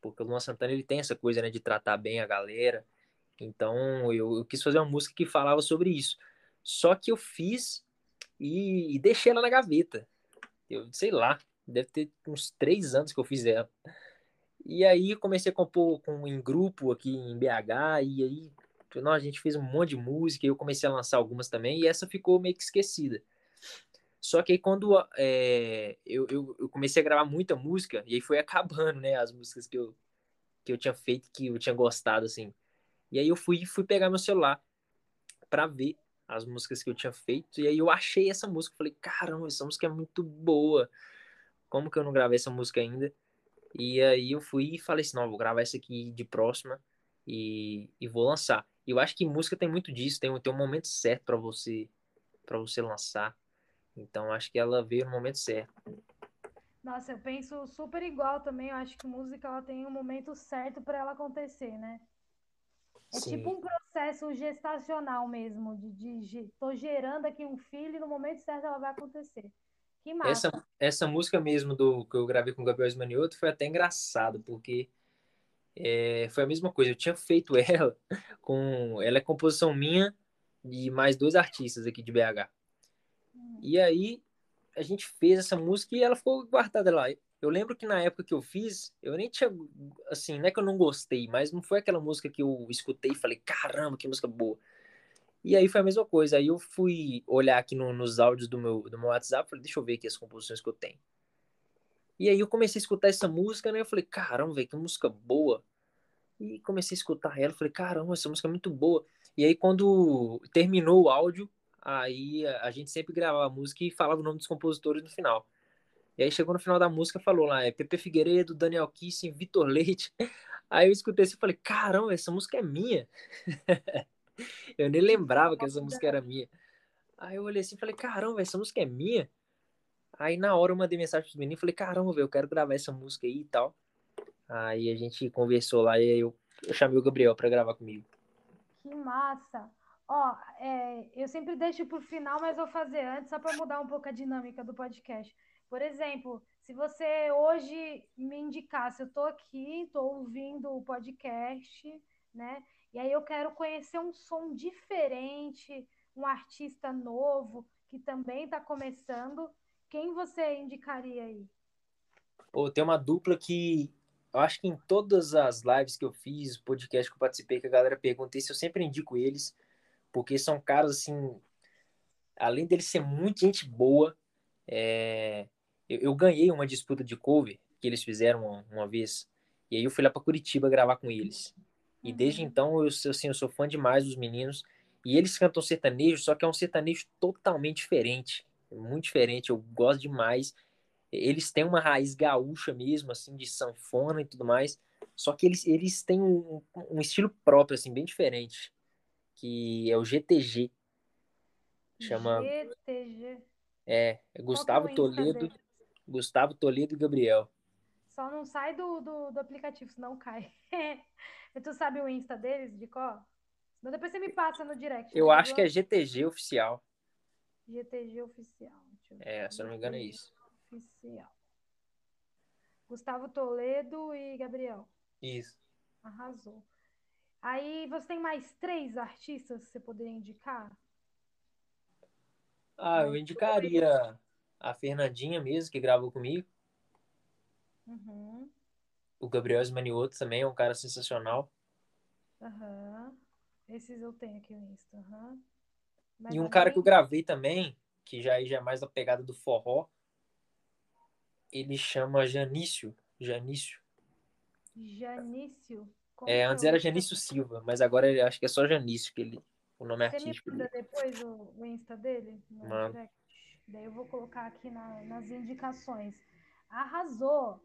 porque o Luan Santana ele tem essa coisa, né, de tratar bem a galera. Então eu, eu quis fazer uma música que falava sobre isso. Só que eu fiz e, e deixei ela na gaveta. Eu sei lá, deve ter uns três anos que eu fiz ela. E aí comecei a compor com, em grupo aqui em BH, e aí não, a gente fez um monte de música, eu comecei a lançar algumas também, e essa ficou meio que esquecida. Só que aí quando é, eu, eu, eu, comecei a gravar muita música, e aí foi acabando, né, as músicas que eu, que eu tinha feito, que eu tinha gostado, assim. E aí eu fui, fui pegar meu celular para ver as músicas que eu tinha feito. E aí eu achei essa música. Falei, caramba, essa música é muito boa. Como que eu não gravei essa música ainda? E aí eu fui e falei assim, não, vou gravar essa aqui de próxima e, e vou lançar. E eu acho que música tem muito disso, tem, tem um momento certo para você para você lançar. Então acho que ela veio no momento certo. Nossa, eu penso super igual também. Eu acho que música ela tem um momento certo para ela acontecer, né? É Sim. tipo um processo gestacional mesmo, de, de, de tô gerando aqui um filho e no momento certo ela vai acontecer. Que massa. Essa, essa música mesmo do que eu gravei com o Gabriel Esmanioto foi até engraçado, porque é, foi a mesma coisa. Eu tinha feito ela com. Ela é composição minha e mais dois artistas aqui de BH. Hum. E aí a gente fez essa música e ela ficou guardada lá. Eu lembro que na época que eu fiz, eu nem tinha. Assim, não é que eu não gostei, mas não foi aquela música que eu escutei e falei, caramba, que música boa. E aí foi a mesma coisa. Aí eu fui olhar aqui no, nos áudios do meu, do meu WhatsApp, falei, deixa eu ver aqui as composições que eu tenho. E aí eu comecei a escutar essa música, né? Eu falei, caramba, velho, que música boa. E comecei a escutar ela, falei, caramba, essa música é muito boa. E aí quando terminou o áudio, aí a gente sempre gravava a música e falava o nome dos compositores no final. E aí chegou no final da música, falou lá, é Pepe Figueiredo, Daniel Kissen, Vitor Leite. Aí eu escutei assim e falei, caramba, essa música é minha. eu nem lembrava que essa música era minha. Aí eu olhei assim e falei, caramba, essa música é minha? Aí na hora eu mandei mensagem pros meninos falei, caramba, eu quero gravar essa música aí e tal. Aí a gente conversou lá e eu, eu chamei o Gabriel para gravar comigo. Que massa! Ó, é, eu sempre deixo por final, mas vou fazer antes, só para mudar um pouco a dinâmica do podcast. Por exemplo, se você hoje me indicasse, eu estou aqui, estou ouvindo o podcast, né? E aí eu quero conhecer um som diferente, um artista novo que também está começando. Quem você indicaria aí? Pô, tem uma dupla que eu acho que em todas as lives que eu fiz, podcast que eu participei, que a galera pergunta isso, eu sempre indico eles, porque são caras assim, além deles ser muito gente boa, é, eu, eu, ganhei uma disputa de cover que eles fizeram uma, uma vez. E aí eu fui lá para Curitiba gravar com eles. E desde uhum. então eu, assim, eu sou fã demais dos meninos. E eles cantam sertanejo, só que é um sertanejo totalmente diferente. Muito diferente, eu gosto demais. Eles têm uma raiz gaúcha mesmo, assim, de sanfona e tudo mais. Só que eles, eles têm um, um estilo próprio, assim, bem diferente. Que é o GTG. Chama. GTG. É, é Gustavo é Toledo. Gustavo Toledo e Gabriel. Só não sai do, do, do aplicativo, senão cai. tu sabe o Insta deles, de qual? Senão depois você me passa no direct. Eu acho que é GTG oficial. GTG oficial. É, se eu não me engano é isso. Oficial. Gustavo Toledo e Gabriel. Isso. Arrasou. Aí você tem mais três artistas que você poderia indicar? Ah, eu indicaria a Fernandinha mesmo, que gravou comigo. Uhum. O Gabriel Esmanioto também é um cara sensacional. Aham. Esses eu tenho aqui no Insta. Mais E um cara que eu gravei também, que já, já é mais da pegada do forró, ele chama Janício. Janício. Janício. Como É, que antes era Janício Silva, mas agora ele- acho que é só Janício, que ele, o nome Você me artístico manda dele. depois o, o Insta dele? No Mando. direct? Daí eu vou colocar aqui na- nas indicações. Arrasou!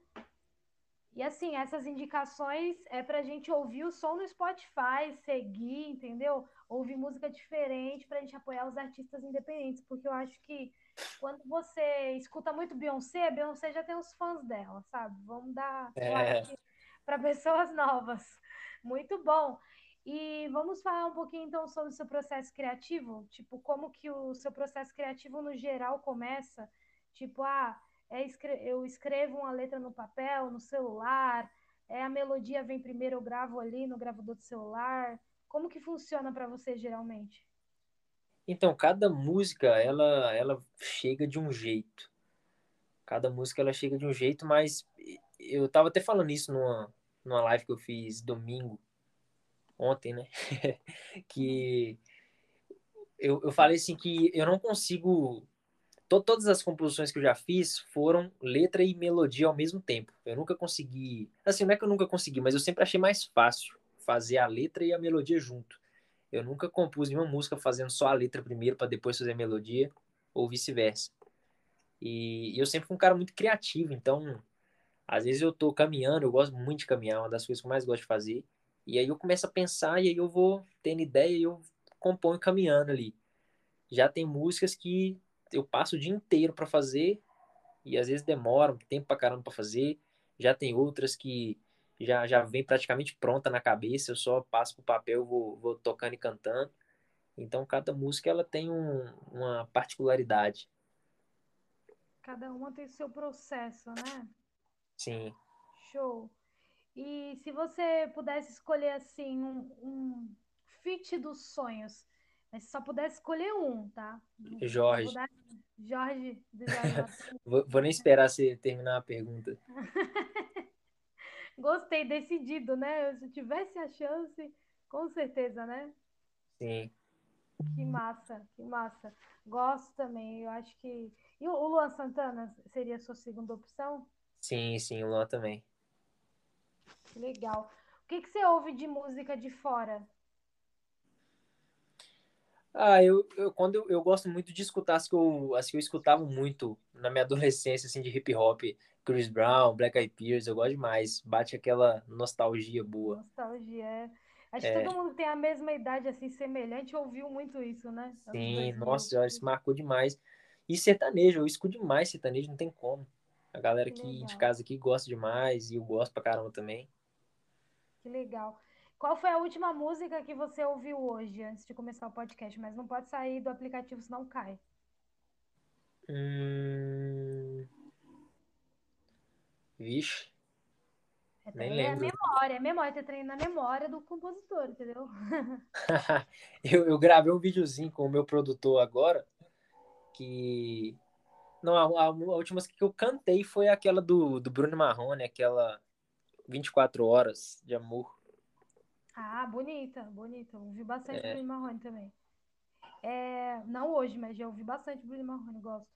E assim, essas indicações é pra gente ouvir o som no Spotify, seguir, entendeu? Ouvir música diferente pra gente apoiar os artistas independentes, porque eu acho que quando você escuta muito Beyoncé, Beyoncé já tem os fãs dela, sabe? Vamos dar É. para pessoas novas. Muito bom. E vamos falar um pouquinho então sobre o seu processo criativo, tipo, como que o seu processo criativo no geral começa? Tipo, ah, é escre- eu escrevo uma letra no papel, no celular, é a melodia vem primeiro, eu gravo ali no gravador do celular. Como que funciona para você geralmente? Então, cada música, ela, ela chega de um jeito. Cada música, ela chega de um jeito, mas eu tava até falando isso numa, numa live que eu fiz domingo, ontem, né? que eu, eu falei assim que eu não consigo... to- todas as composições que eu já fiz foram letra e melodia ao mesmo tempo. Eu nunca consegui... Assim, não é que eu nunca consegui, mas eu sempre achei mais fácil fazer a letra e a melodia junto. Eu nunca compus nenhuma música fazendo só a letra primeiro para depois fazer a melodia, ou vice-versa. E eu sempre fui um cara muito criativo, então às vezes eu tô caminhando, eu gosto muito de caminhar, uma das coisas que eu mais gosto de fazer. E aí eu começo a pensar e aí eu vou tendo ideia e eu componho caminhando ali. Já tem músicas que eu passo o dia inteiro para fazer e às vezes demora um tempo pra caramba para fazer. Já tem outras que já, já vem praticamente pronta na cabeça, eu só passo pro papel, vou, vou tocando e cantando. Então cada música ela tem um, uma particularidade. Cada uma tem seu processo, né? Sim. Show. E se você pudesse escolher assim um, um feat dos sonhos, mas só pudesse escolher um, tá? Jorge. dar- Jorge Jorge. Vou, vou nem esperar você terminar a pergunta. Gostei, decidido, né? Se tivesse a chance, com certeza, né? Sim. Que massa, que massa. Gosto também, eu acho que. E o o Luan Santana seria a sua segunda opção? Sim, sim, o Luan também. Que legal. O que que você ouve de música de fora? Ah, eu, eu quando eu, eu gosto muito de escutar as que eu, as que eu escutava muito na minha adolescência, assim, de hip hop, Chris Brown, Black Eyed Peas, eu gosto demais. Bate aquela nostalgia boa. Nostalgia. é. Acho É. que todo mundo tem a mesma idade, assim, semelhante, ouviu muito isso, né? Sim, 2000. nossa isso marcou demais. E sertanejo, eu escuto demais sertanejo, não tem como. A galera Que aqui de casa aqui gosta demais e eu gosto pra caramba também. Que legal. Qual foi a última música que você ouviu hoje, antes de começar o podcast? Mas não pode sair do aplicativo, senão cai. Hum... Vixe, É, Nem treino- é lembro. memória, é memória, ter treino na memória do compositor, entendeu? eu, eu gravei um videozinho com o meu produtor agora, que... Não, a, a, a última que eu cantei foi aquela do, do Bruno Marrone, aquela 24 Horas de Amor. Ah, bonita, bonita. Ouvi bastante É. Bruno Marrone também. É, não hoje, mas já ouvi bastante Bruno Marrone, gosto.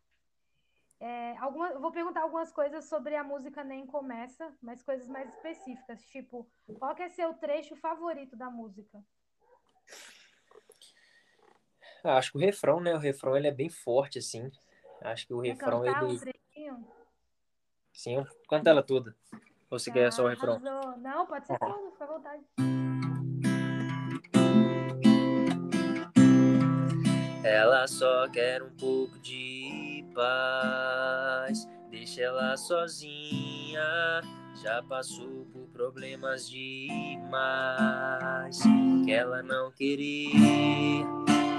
É, alguma, eu vou perguntar algumas coisas sobre a música Nem Começa, mas coisas mais específicas, tipo, qual que é seu trecho favorito da música? Ah, acho que o refrão, né? O refrão ele é bem forte, assim. Acho que o Quer refrão um ele. trechinho? Sim, canta ela toda. Ou você quer só o refrão? arrasou. Não, pode ser todo, fica à vontade. Ela só quer um pouco de paz. Deixa ela sozinha. Já passou por problemas demais. Que ela não queria.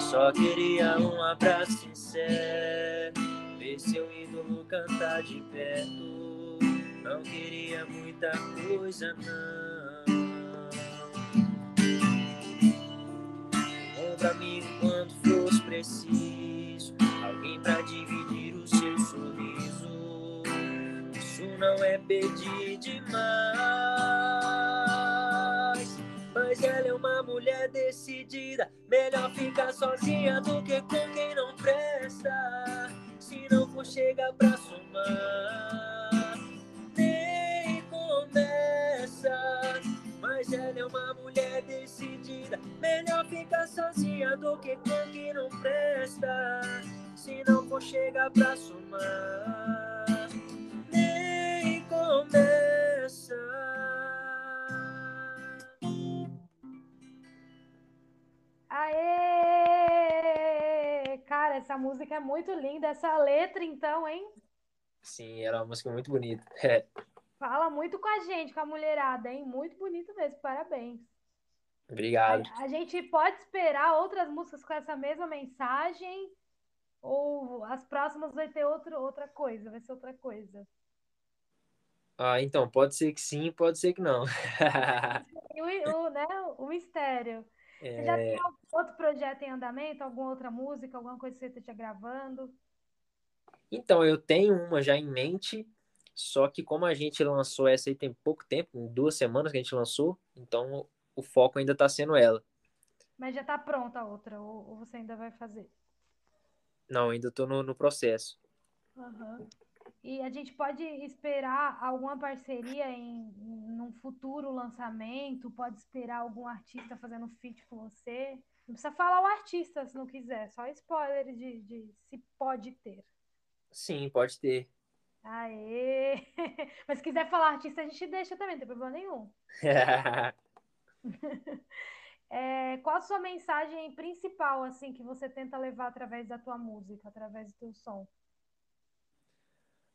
Só queria um abraço sincero. Ver seu ídolo cantar de perto. Não queria muita coisa, não. Um ombro amigo quando fosse preciso. Alguém pra dividir o seu sorriso. Isso não é pedir demais. Mas ela é uma mulher decidida. Melhor ficar sozinha do que com quem não presta. Se não for chegar pra somar, começa. Mas ela é uma mulher decidida. Melhor ficar sozinha do que com quem não presta. Se não for chegar pra somar, nem começa. Aê! Cara, essa música é muito linda. Essa letra, então, hein? Sim, era uma música muito bonita. É. Fala muito com a gente, com a mulherada, hein? Muito bonito mesmo. Parabéns. Obrigado. A, a gente pode esperar outras músicas com essa mesma mensagem? Ou as próximas vai ter outro, outra coisa? Vai ser outra coisa? Ah, então, pode ser que sim, pode ser que não. o, o, né, o mistério. É... Você já tem algum outro projeto em andamento? Alguma outra música? Alguma coisa que você esteja gravando? Então, eu tenho uma já em mente, só que como a gente lançou essa aí tem pouco tempo, em duas semanas que a gente lançou, então o foco ainda está sendo ela. Mas já está pronta a outra, ou, você ainda vai fazer? Não, ainda estou no, no, processo. Uhum. E a gente pode esperar alguma parceria em, em num futuro lançamento? Pode esperar algum artista fazendo feat com você? Não precisa falar o artista se não quiser, só spoiler de, de se pode ter. Sim, pode ter. Aê! Mas se quiser falar artista, a gente deixa também, não tem problema nenhum. é, qual a sua mensagem principal, assim, que você tenta levar através da tua música, através do teu som?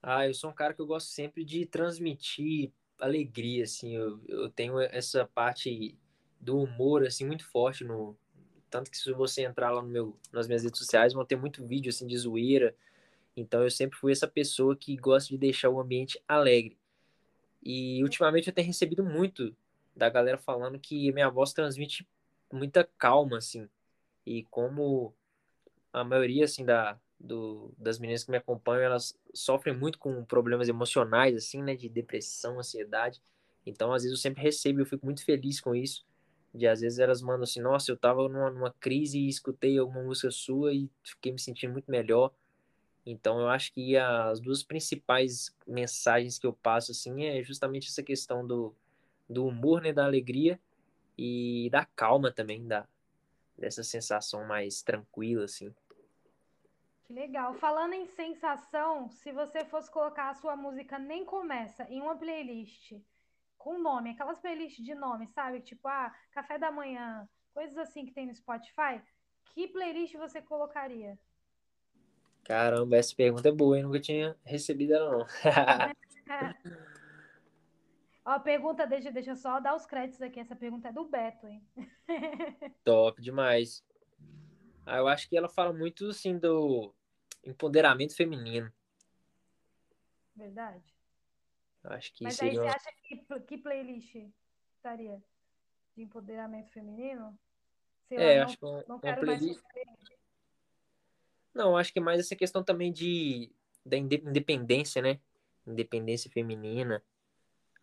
Ah, eu sou um cara que eu gosto sempre de transmitir alegria, assim, eu, eu tenho essa parte do humor, assim, muito forte no... Tanto que se você entrar lá no meu, nas minhas redes sociais, vão ter muito vídeo, assim, de zoeira, então eu sempre fui essa pessoa que gosta de deixar o ambiente alegre. E ultimamente eu tenho recebido muito da galera falando que minha voz transmite muita calma, assim. E como a maioria, assim, da, do, das meninas que me acompanham, elas sofrem muito com problemas emocionais, assim, né? De depressão, ansiedade. Então, às vezes, eu sempre recebo, eu fico muito feliz com isso. De, às vezes, elas mandam assim, nossa, eu tava numa, numa crise e escutei alguma música sua e fiquei me sentindo muito melhor. Então, eu acho que as duas principais mensagens que eu passo, assim, é justamente essa questão do, do humor, né, da alegria e da calma também, da, dessa sensação mais tranquila, assim. Que legal. Falando em sensação, se você fosse colocar a sua música Nem Começa em uma playlist com nome, aquelas playlists de nome, sabe? Tipo, ah, café da manhã, coisas assim que tem no Spotify, que playlist você colocaria? Caramba, essa pergunta é boa, eu nunca tinha recebido ela, não. Ó, pergunta, deixa, deixa eu só dar os créditos aqui. Essa pergunta é do Beto, hein? Top demais. Ah, eu acho que ela fala muito, assim, do empoderamento feminino. Verdade. Eu acho que Mas aí você acha que, que playlist estaria? De empoderamento feminino? Sei é, lá, não, acho que uma, não quero uma playlist... mais não, acho que é mais essa questão também de da independência, né? Independência feminina.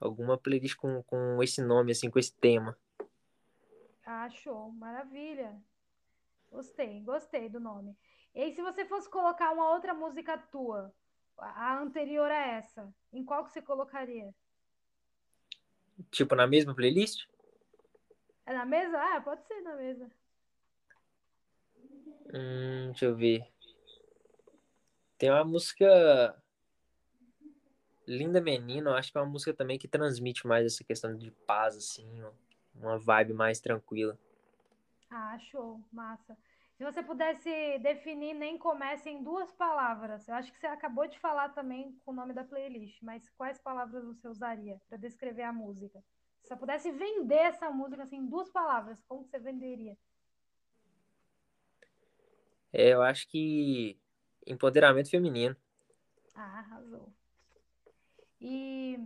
Alguma playlist com, com esse nome, assim, com esse tema. Ah, show. Maravilha. Gostei, gostei do nome. E aí, se você fosse colocar uma outra música tua, a anterior a essa, em qual que você colocaria? Tipo, na mesma playlist? É na mesma? Ah, pode ser na mesma. Hum, deixa eu ver. Tem uma música Linda Menina, acho que é uma música também que transmite mais essa questão de paz, assim, uma vibe mais tranquila. Ah, show, massa. Se você pudesse definir, nem comece em duas palavras. Eu acho que você acabou de falar também com o nome da playlist, mas quais palavras você usaria para descrever a música? Se você pudesse vender essa música assim, em duas palavras, como você venderia? É, eu acho que empoderamento feminino. Ah, arrasou. E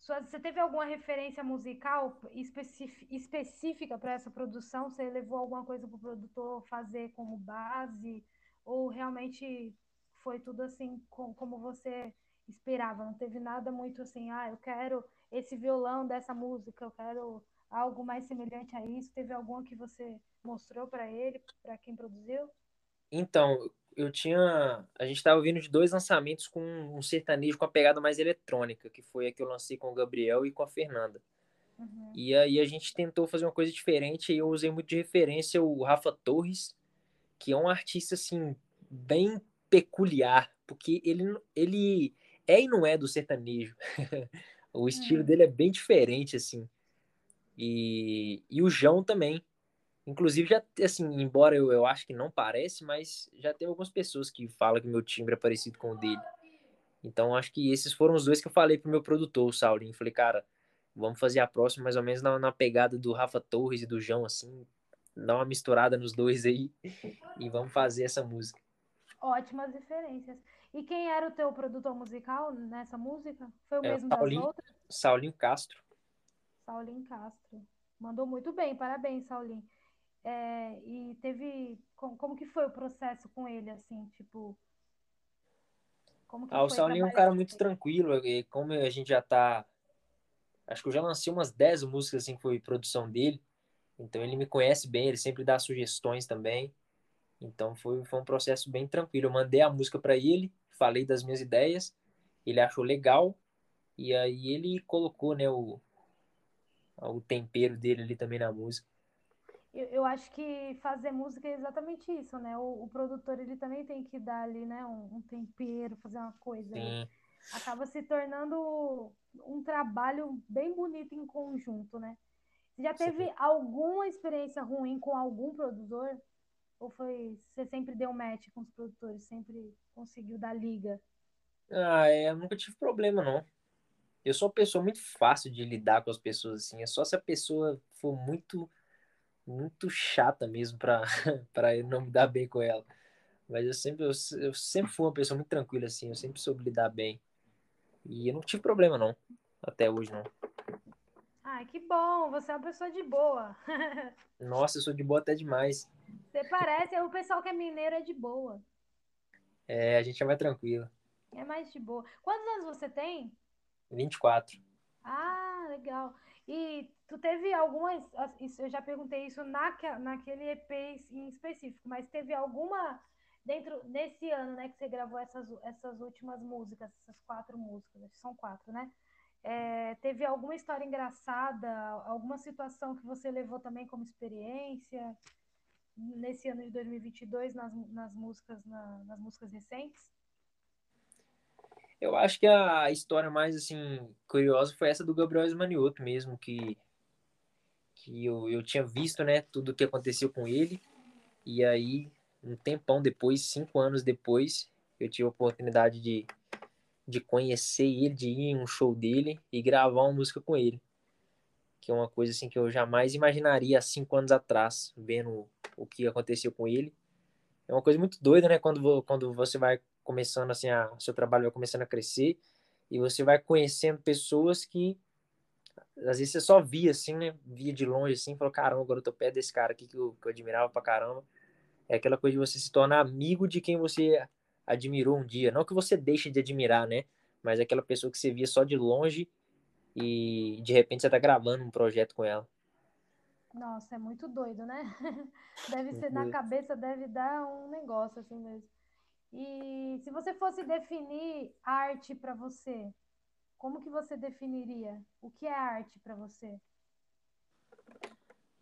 você teve alguma referência musical específica para essa produção? Você levou alguma coisa para o produtor fazer como base? Ou realmente foi tudo assim como você esperava, não teve nada muito assim, ah, eu quero esse violão dessa música, eu quero algo mais semelhante a isso. Teve alguma que você mostrou para ele, para quem produziu? Então, eu tinha. A gente estava ouvindo de dois lançamentos com um sertanejo com a pegada mais eletrônica, que foi a que eu lancei com o Gabriel e com a Fernanda. Uhum. E aí a gente tentou fazer uma coisa diferente e eu usei muito de referência o Rafa Torres, que é um artista assim bem peculiar, porque ele, ele é e não é do sertanejo. o estilo uhum. dele é bem diferente assim. E, e o João também. Inclusive, já, assim, embora eu, eu acho que não parece, mas já tem algumas pessoas que falam que meu timbre é parecido com o dele. Então, acho que esses foram os dois que eu falei pro meu produtor, o Saulinho. Falei, cara, vamos fazer a próxima mais ou menos na, na pegada do Rafa Torres e do João, assim. Dar uma misturada nos dois aí e vamos fazer essa música. Ótimas referências. E quem era o teu produtor musical nessa música? Foi o é, mesmo Saulinho, das outras? Saulinho Castro. Saulinho Castro. Mandou muito bem, parabéns, Saulinho. É, e teve. Como, como que foi o processo com ele, assim, tipo. Como que ah, o Saulinho é um cara muito tranquilo, e como a gente já tá. Acho que eu já lancei umas 10 músicas assim que foi produção dele. Então ele me conhece bem, ele sempre dá sugestões também. Então foi, foi um processo bem tranquilo. Eu mandei a música para ele, falei das minhas ideias, ele achou legal, e aí ele colocou né, o, o tempero dele ali também na música. Eu, eu acho que fazer música é exatamente isso, né? O, o produtor ele também tem que dar ali, né, um, um tempero, fazer uma coisa. Acaba se tornando um trabalho bem bonito em conjunto, né? Você já teve Sim. alguma experiência ruim com algum produtor? Ou foi você sempre deu match com os produtores, sempre conseguiu dar liga? Ah, é, eu nunca tive problema não. Eu sou uma pessoa muito fácil de lidar com as pessoas assim. É só se a pessoa for muito muito chata mesmo para não me dar bem com ela. Mas eu sempre eu, eu, sempre fui uma pessoa muito tranquila assim, eu sempre soube lidar bem. E eu não tive problema não, até hoje não. Ah, que bom, você é uma pessoa de boa. Nossa, eu sou de boa até demais. Você parece, o pessoal que é mineiro é de boa. É, a gente é mais tranquilo. É mais de boa. Quantos anos você tem? 24. Ah, legal. E tu teve algumas. Eu já perguntei isso na, naquele EP em específico, mas teve alguma. Dentro nesse ano, né, que você gravou essas, essas últimas músicas, essas quatro músicas, são quatro, né? É, teve alguma história engraçada, alguma situação que você levou também como experiência nesse ano de 2022 nas, nas músicas na, nas músicas recentes? Eu acho que a história mais assim curiosa foi essa do Gabriel Esmanioto mesmo, que que eu, eu tinha visto, né, tudo o que aconteceu com ele. E aí, um tempão depois, cinco anos depois, eu tive a oportunidade de, de conhecer ele, de ir em um show dele e gravar uma música com ele. Que é uma coisa assim que eu jamais imaginaria há cinco anos atrás, vendo o que aconteceu com ele. É uma coisa muito doida, né? Quando, quando você vai começando assim, a seu trabalho vai começando a crescer e você vai conhecendo pessoas que às vezes você só via assim, né? Via de longe assim, falou, caramba, agora eu tô perto desse cara aqui que eu, que eu admirava pra caramba. É aquela coisa de você se tornar amigo de quem você admirou um dia. Não que você deixe de admirar, né? Mas é aquela pessoa que você via só de longe e de repente você tá gravando um projeto com ela. Nossa, é muito doido, né? Deve ser, na cabeça deve dar um negócio assim mesmo. E se você fosse definir arte para você, como que você definiria? O que é arte para você?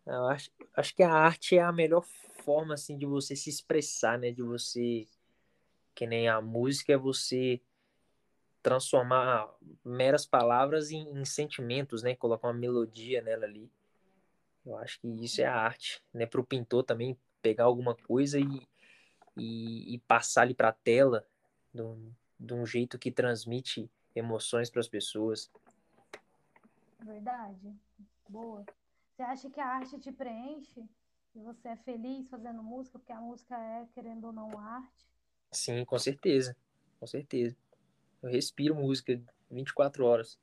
Eu acho, acho que a arte é a melhor forma assim de você se expressar, né? De você que nem a música é você transformar meras palavras em, em sentimentos, né? Colocar uma melodia nela ali. Eu acho que isso é a arte, né? Para o pintor também pegar alguma coisa e e, e passar ali para a tela de um jeito que transmite emoções para as pessoas. Verdade. Boa. Você acha que a arte te preenche? E você é feliz fazendo música? Porque a música é, querendo ou não, arte? Sim, com certeza. Com certeza. Eu respiro música 24 horas.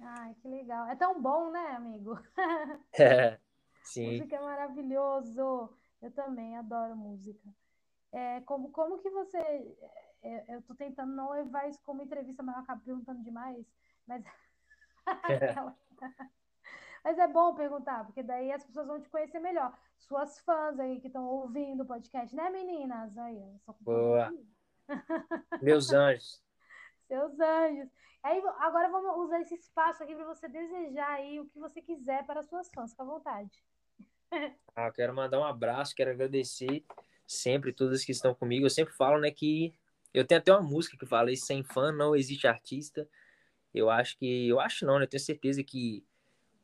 Ai, que legal. É tão bom, né, amigo? É, sim. Música é maravilhoso. Eu também adoro música. É, como, como que você. eu, eu tô tentando não levar isso como entrevista, mas eu acabo perguntando demais. Mas. mas é bom perguntar, porque daí as pessoas vão te conhecer melhor. Suas fãs aí que estão ouvindo o podcast, né, meninas? Aí, Boa. Meus anjos. Seus anjos. Aí, agora vamos usar esse espaço aqui para você desejar aí o que você quiser para suas fãs. Fica à vontade. Ah, quero mandar um abraço, quero agradecer sempre todas que estão comigo. Eu sempre falo, né, que eu tenho até uma música que fala isso, sem fã não existe artista. Eu acho que, eu acho não, né, eu tenho certeza que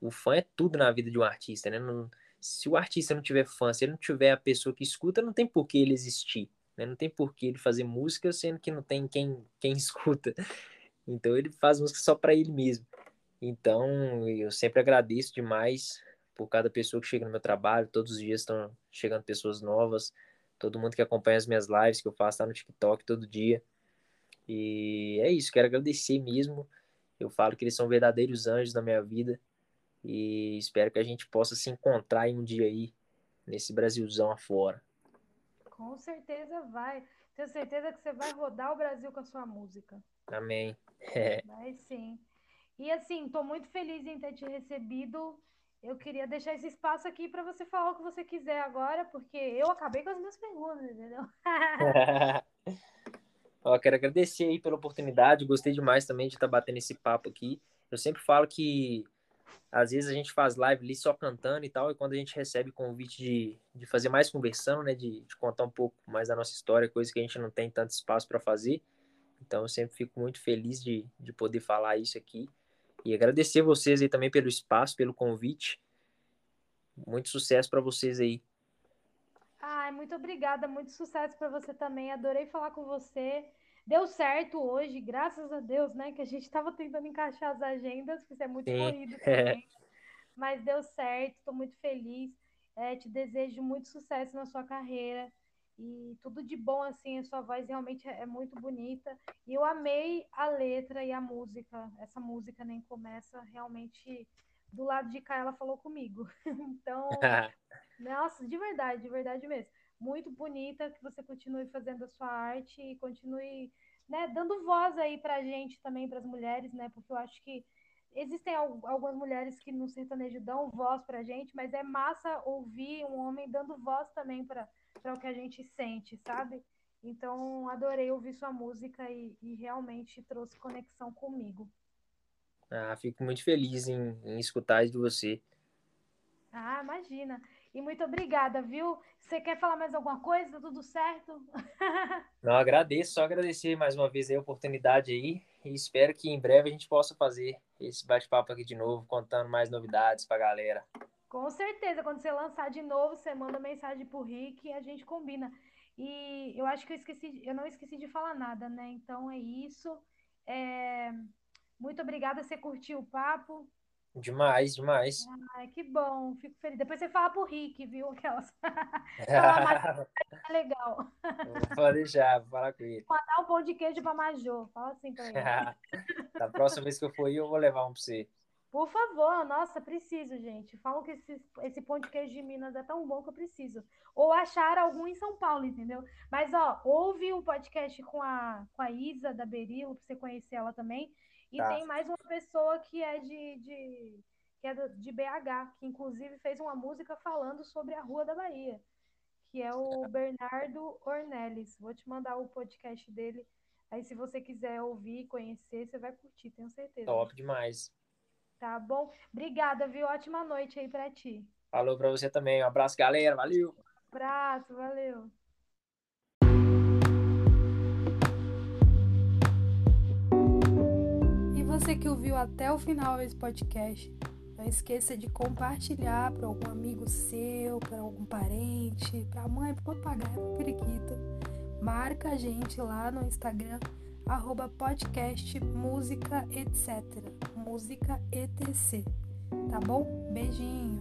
o fã é tudo na vida de um artista, né? Não, se o artista não tiver fã, se ele não tiver a pessoa que escuta, não tem por que ele existir, né? Não tem por que ele fazer música sendo que não tem quem, quem escuta. Então ele faz música só para ele mesmo. Então eu sempre agradeço demais por cada pessoa que chega no meu trabalho. Todos os dias estão chegando pessoas novas. Todo mundo que acompanha as minhas lives que eu faço tá no TikTok todo dia. E é isso, quero agradecer mesmo. Eu falo que eles são verdadeiros anjos na minha vida. E espero que a gente possa se encontrar em um dia aí, nesse Brasilzão afora. Com certeza vai. Tenho certeza que você vai rodar o Brasil com a sua música. Amém. É. Vai sim. E assim, estou muito feliz em ter te recebido. Eu queria deixar esse espaço aqui para você falar o que você quiser agora, porque eu acabei com as minhas perguntas, entendeu? Ó, quero agradecer aí pela oportunidade. Gostei demais também de estar tá batendo esse papo aqui. Eu sempre falo que às vezes a gente faz live ali só cantando e tal, e quando a gente recebe convite de, de fazer mais conversando, né, de, de contar um pouco mais da nossa história, coisa que a gente não tem tanto espaço para fazer. Então eu sempre fico muito feliz de, de poder falar isso aqui. E agradecer vocês aí também pelo espaço, pelo convite. Muito sucesso para vocês aí. Ai, muito obrigada, muito sucesso para você também. Adorei falar com você. Deu certo hoje, graças a Deus, né? Que a gente estava tentando encaixar as agendas, porque é muito Sim. corrido também. Mas deu certo, estou muito feliz. É, te desejo muito sucesso na sua carreira e tudo de bom, assim, a sua voz realmente é, é muito bonita. E eu amei a letra e a música. Essa música nem começa realmente do lado de cá, ela falou comigo. então, nossa, de verdade, de verdade mesmo muito bonita, que você continue fazendo a sua arte e continue né, dando voz aí pra gente também, para as mulheres, né? Porque eu acho que existem algumas mulheres que no sertanejo dão voz pra gente, mas é massa ouvir um homem dando voz também para o que a gente sente, sabe? Então, adorei ouvir sua música e, e realmente trouxe conexão comigo. Ah, fico muito feliz em, em escutar isso de você. Ah, imagina. E muito obrigada, viu? Você quer falar mais alguma coisa? Tá tudo certo? Não, agradeço, só agradecer mais uma vez a oportunidade aí e espero que em breve a gente possa fazer esse bate-papo aqui de novo, contando mais novidades pra galera. Com certeza, quando você lançar de novo, você manda mensagem pro Rick e a gente combina. E eu acho que eu esqueci, eu não esqueci de falar nada, né? Então é isso. É... Muito obrigada, você curtiu o papo. Demais, demais. Ai, que bom, fico feliz. Depois você fala pro Rick, viu? Aquelas. é legal. Pode deixar, vou falar com ele. Mandar um pão de queijo pra Major. Fala assim pra ele. da próxima vez que eu for aí, eu vou levar um pra você. Por favor, nossa, preciso, gente. Falam que esse, esse pão de queijo de Minas é tão bom que eu preciso. Ou achar algum em São Paulo, entendeu? Mas, ó, ouve o podcast com a, com a Isa da Berilo, pra você conhecer ela também. E tá. tem mais uma pessoa que é de, de, que é de BH, que inclusive fez uma música falando sobre a Rua da Bahia, que é o Bernardo Ornelis. Vou te mandar o podcast dele. Aí, se você quiser ouvir, conhecer, você vai curtir, tenho certeza. Top demais. Tá bom? Obrigada, viu? Ótima noite aí pra ti. Falou pra você também. Um abraço, galera. Valeu. Um abraço, valeu. você que ouviu até o final esse podcast, não esqueça de compartilhar para algum amigo seu, para algum parente, para a mãe, para papagaio, para o periquito. Marca a gente lá no Instagram, arroba podcast música etc. Música etc. Tá bom? Beijinho!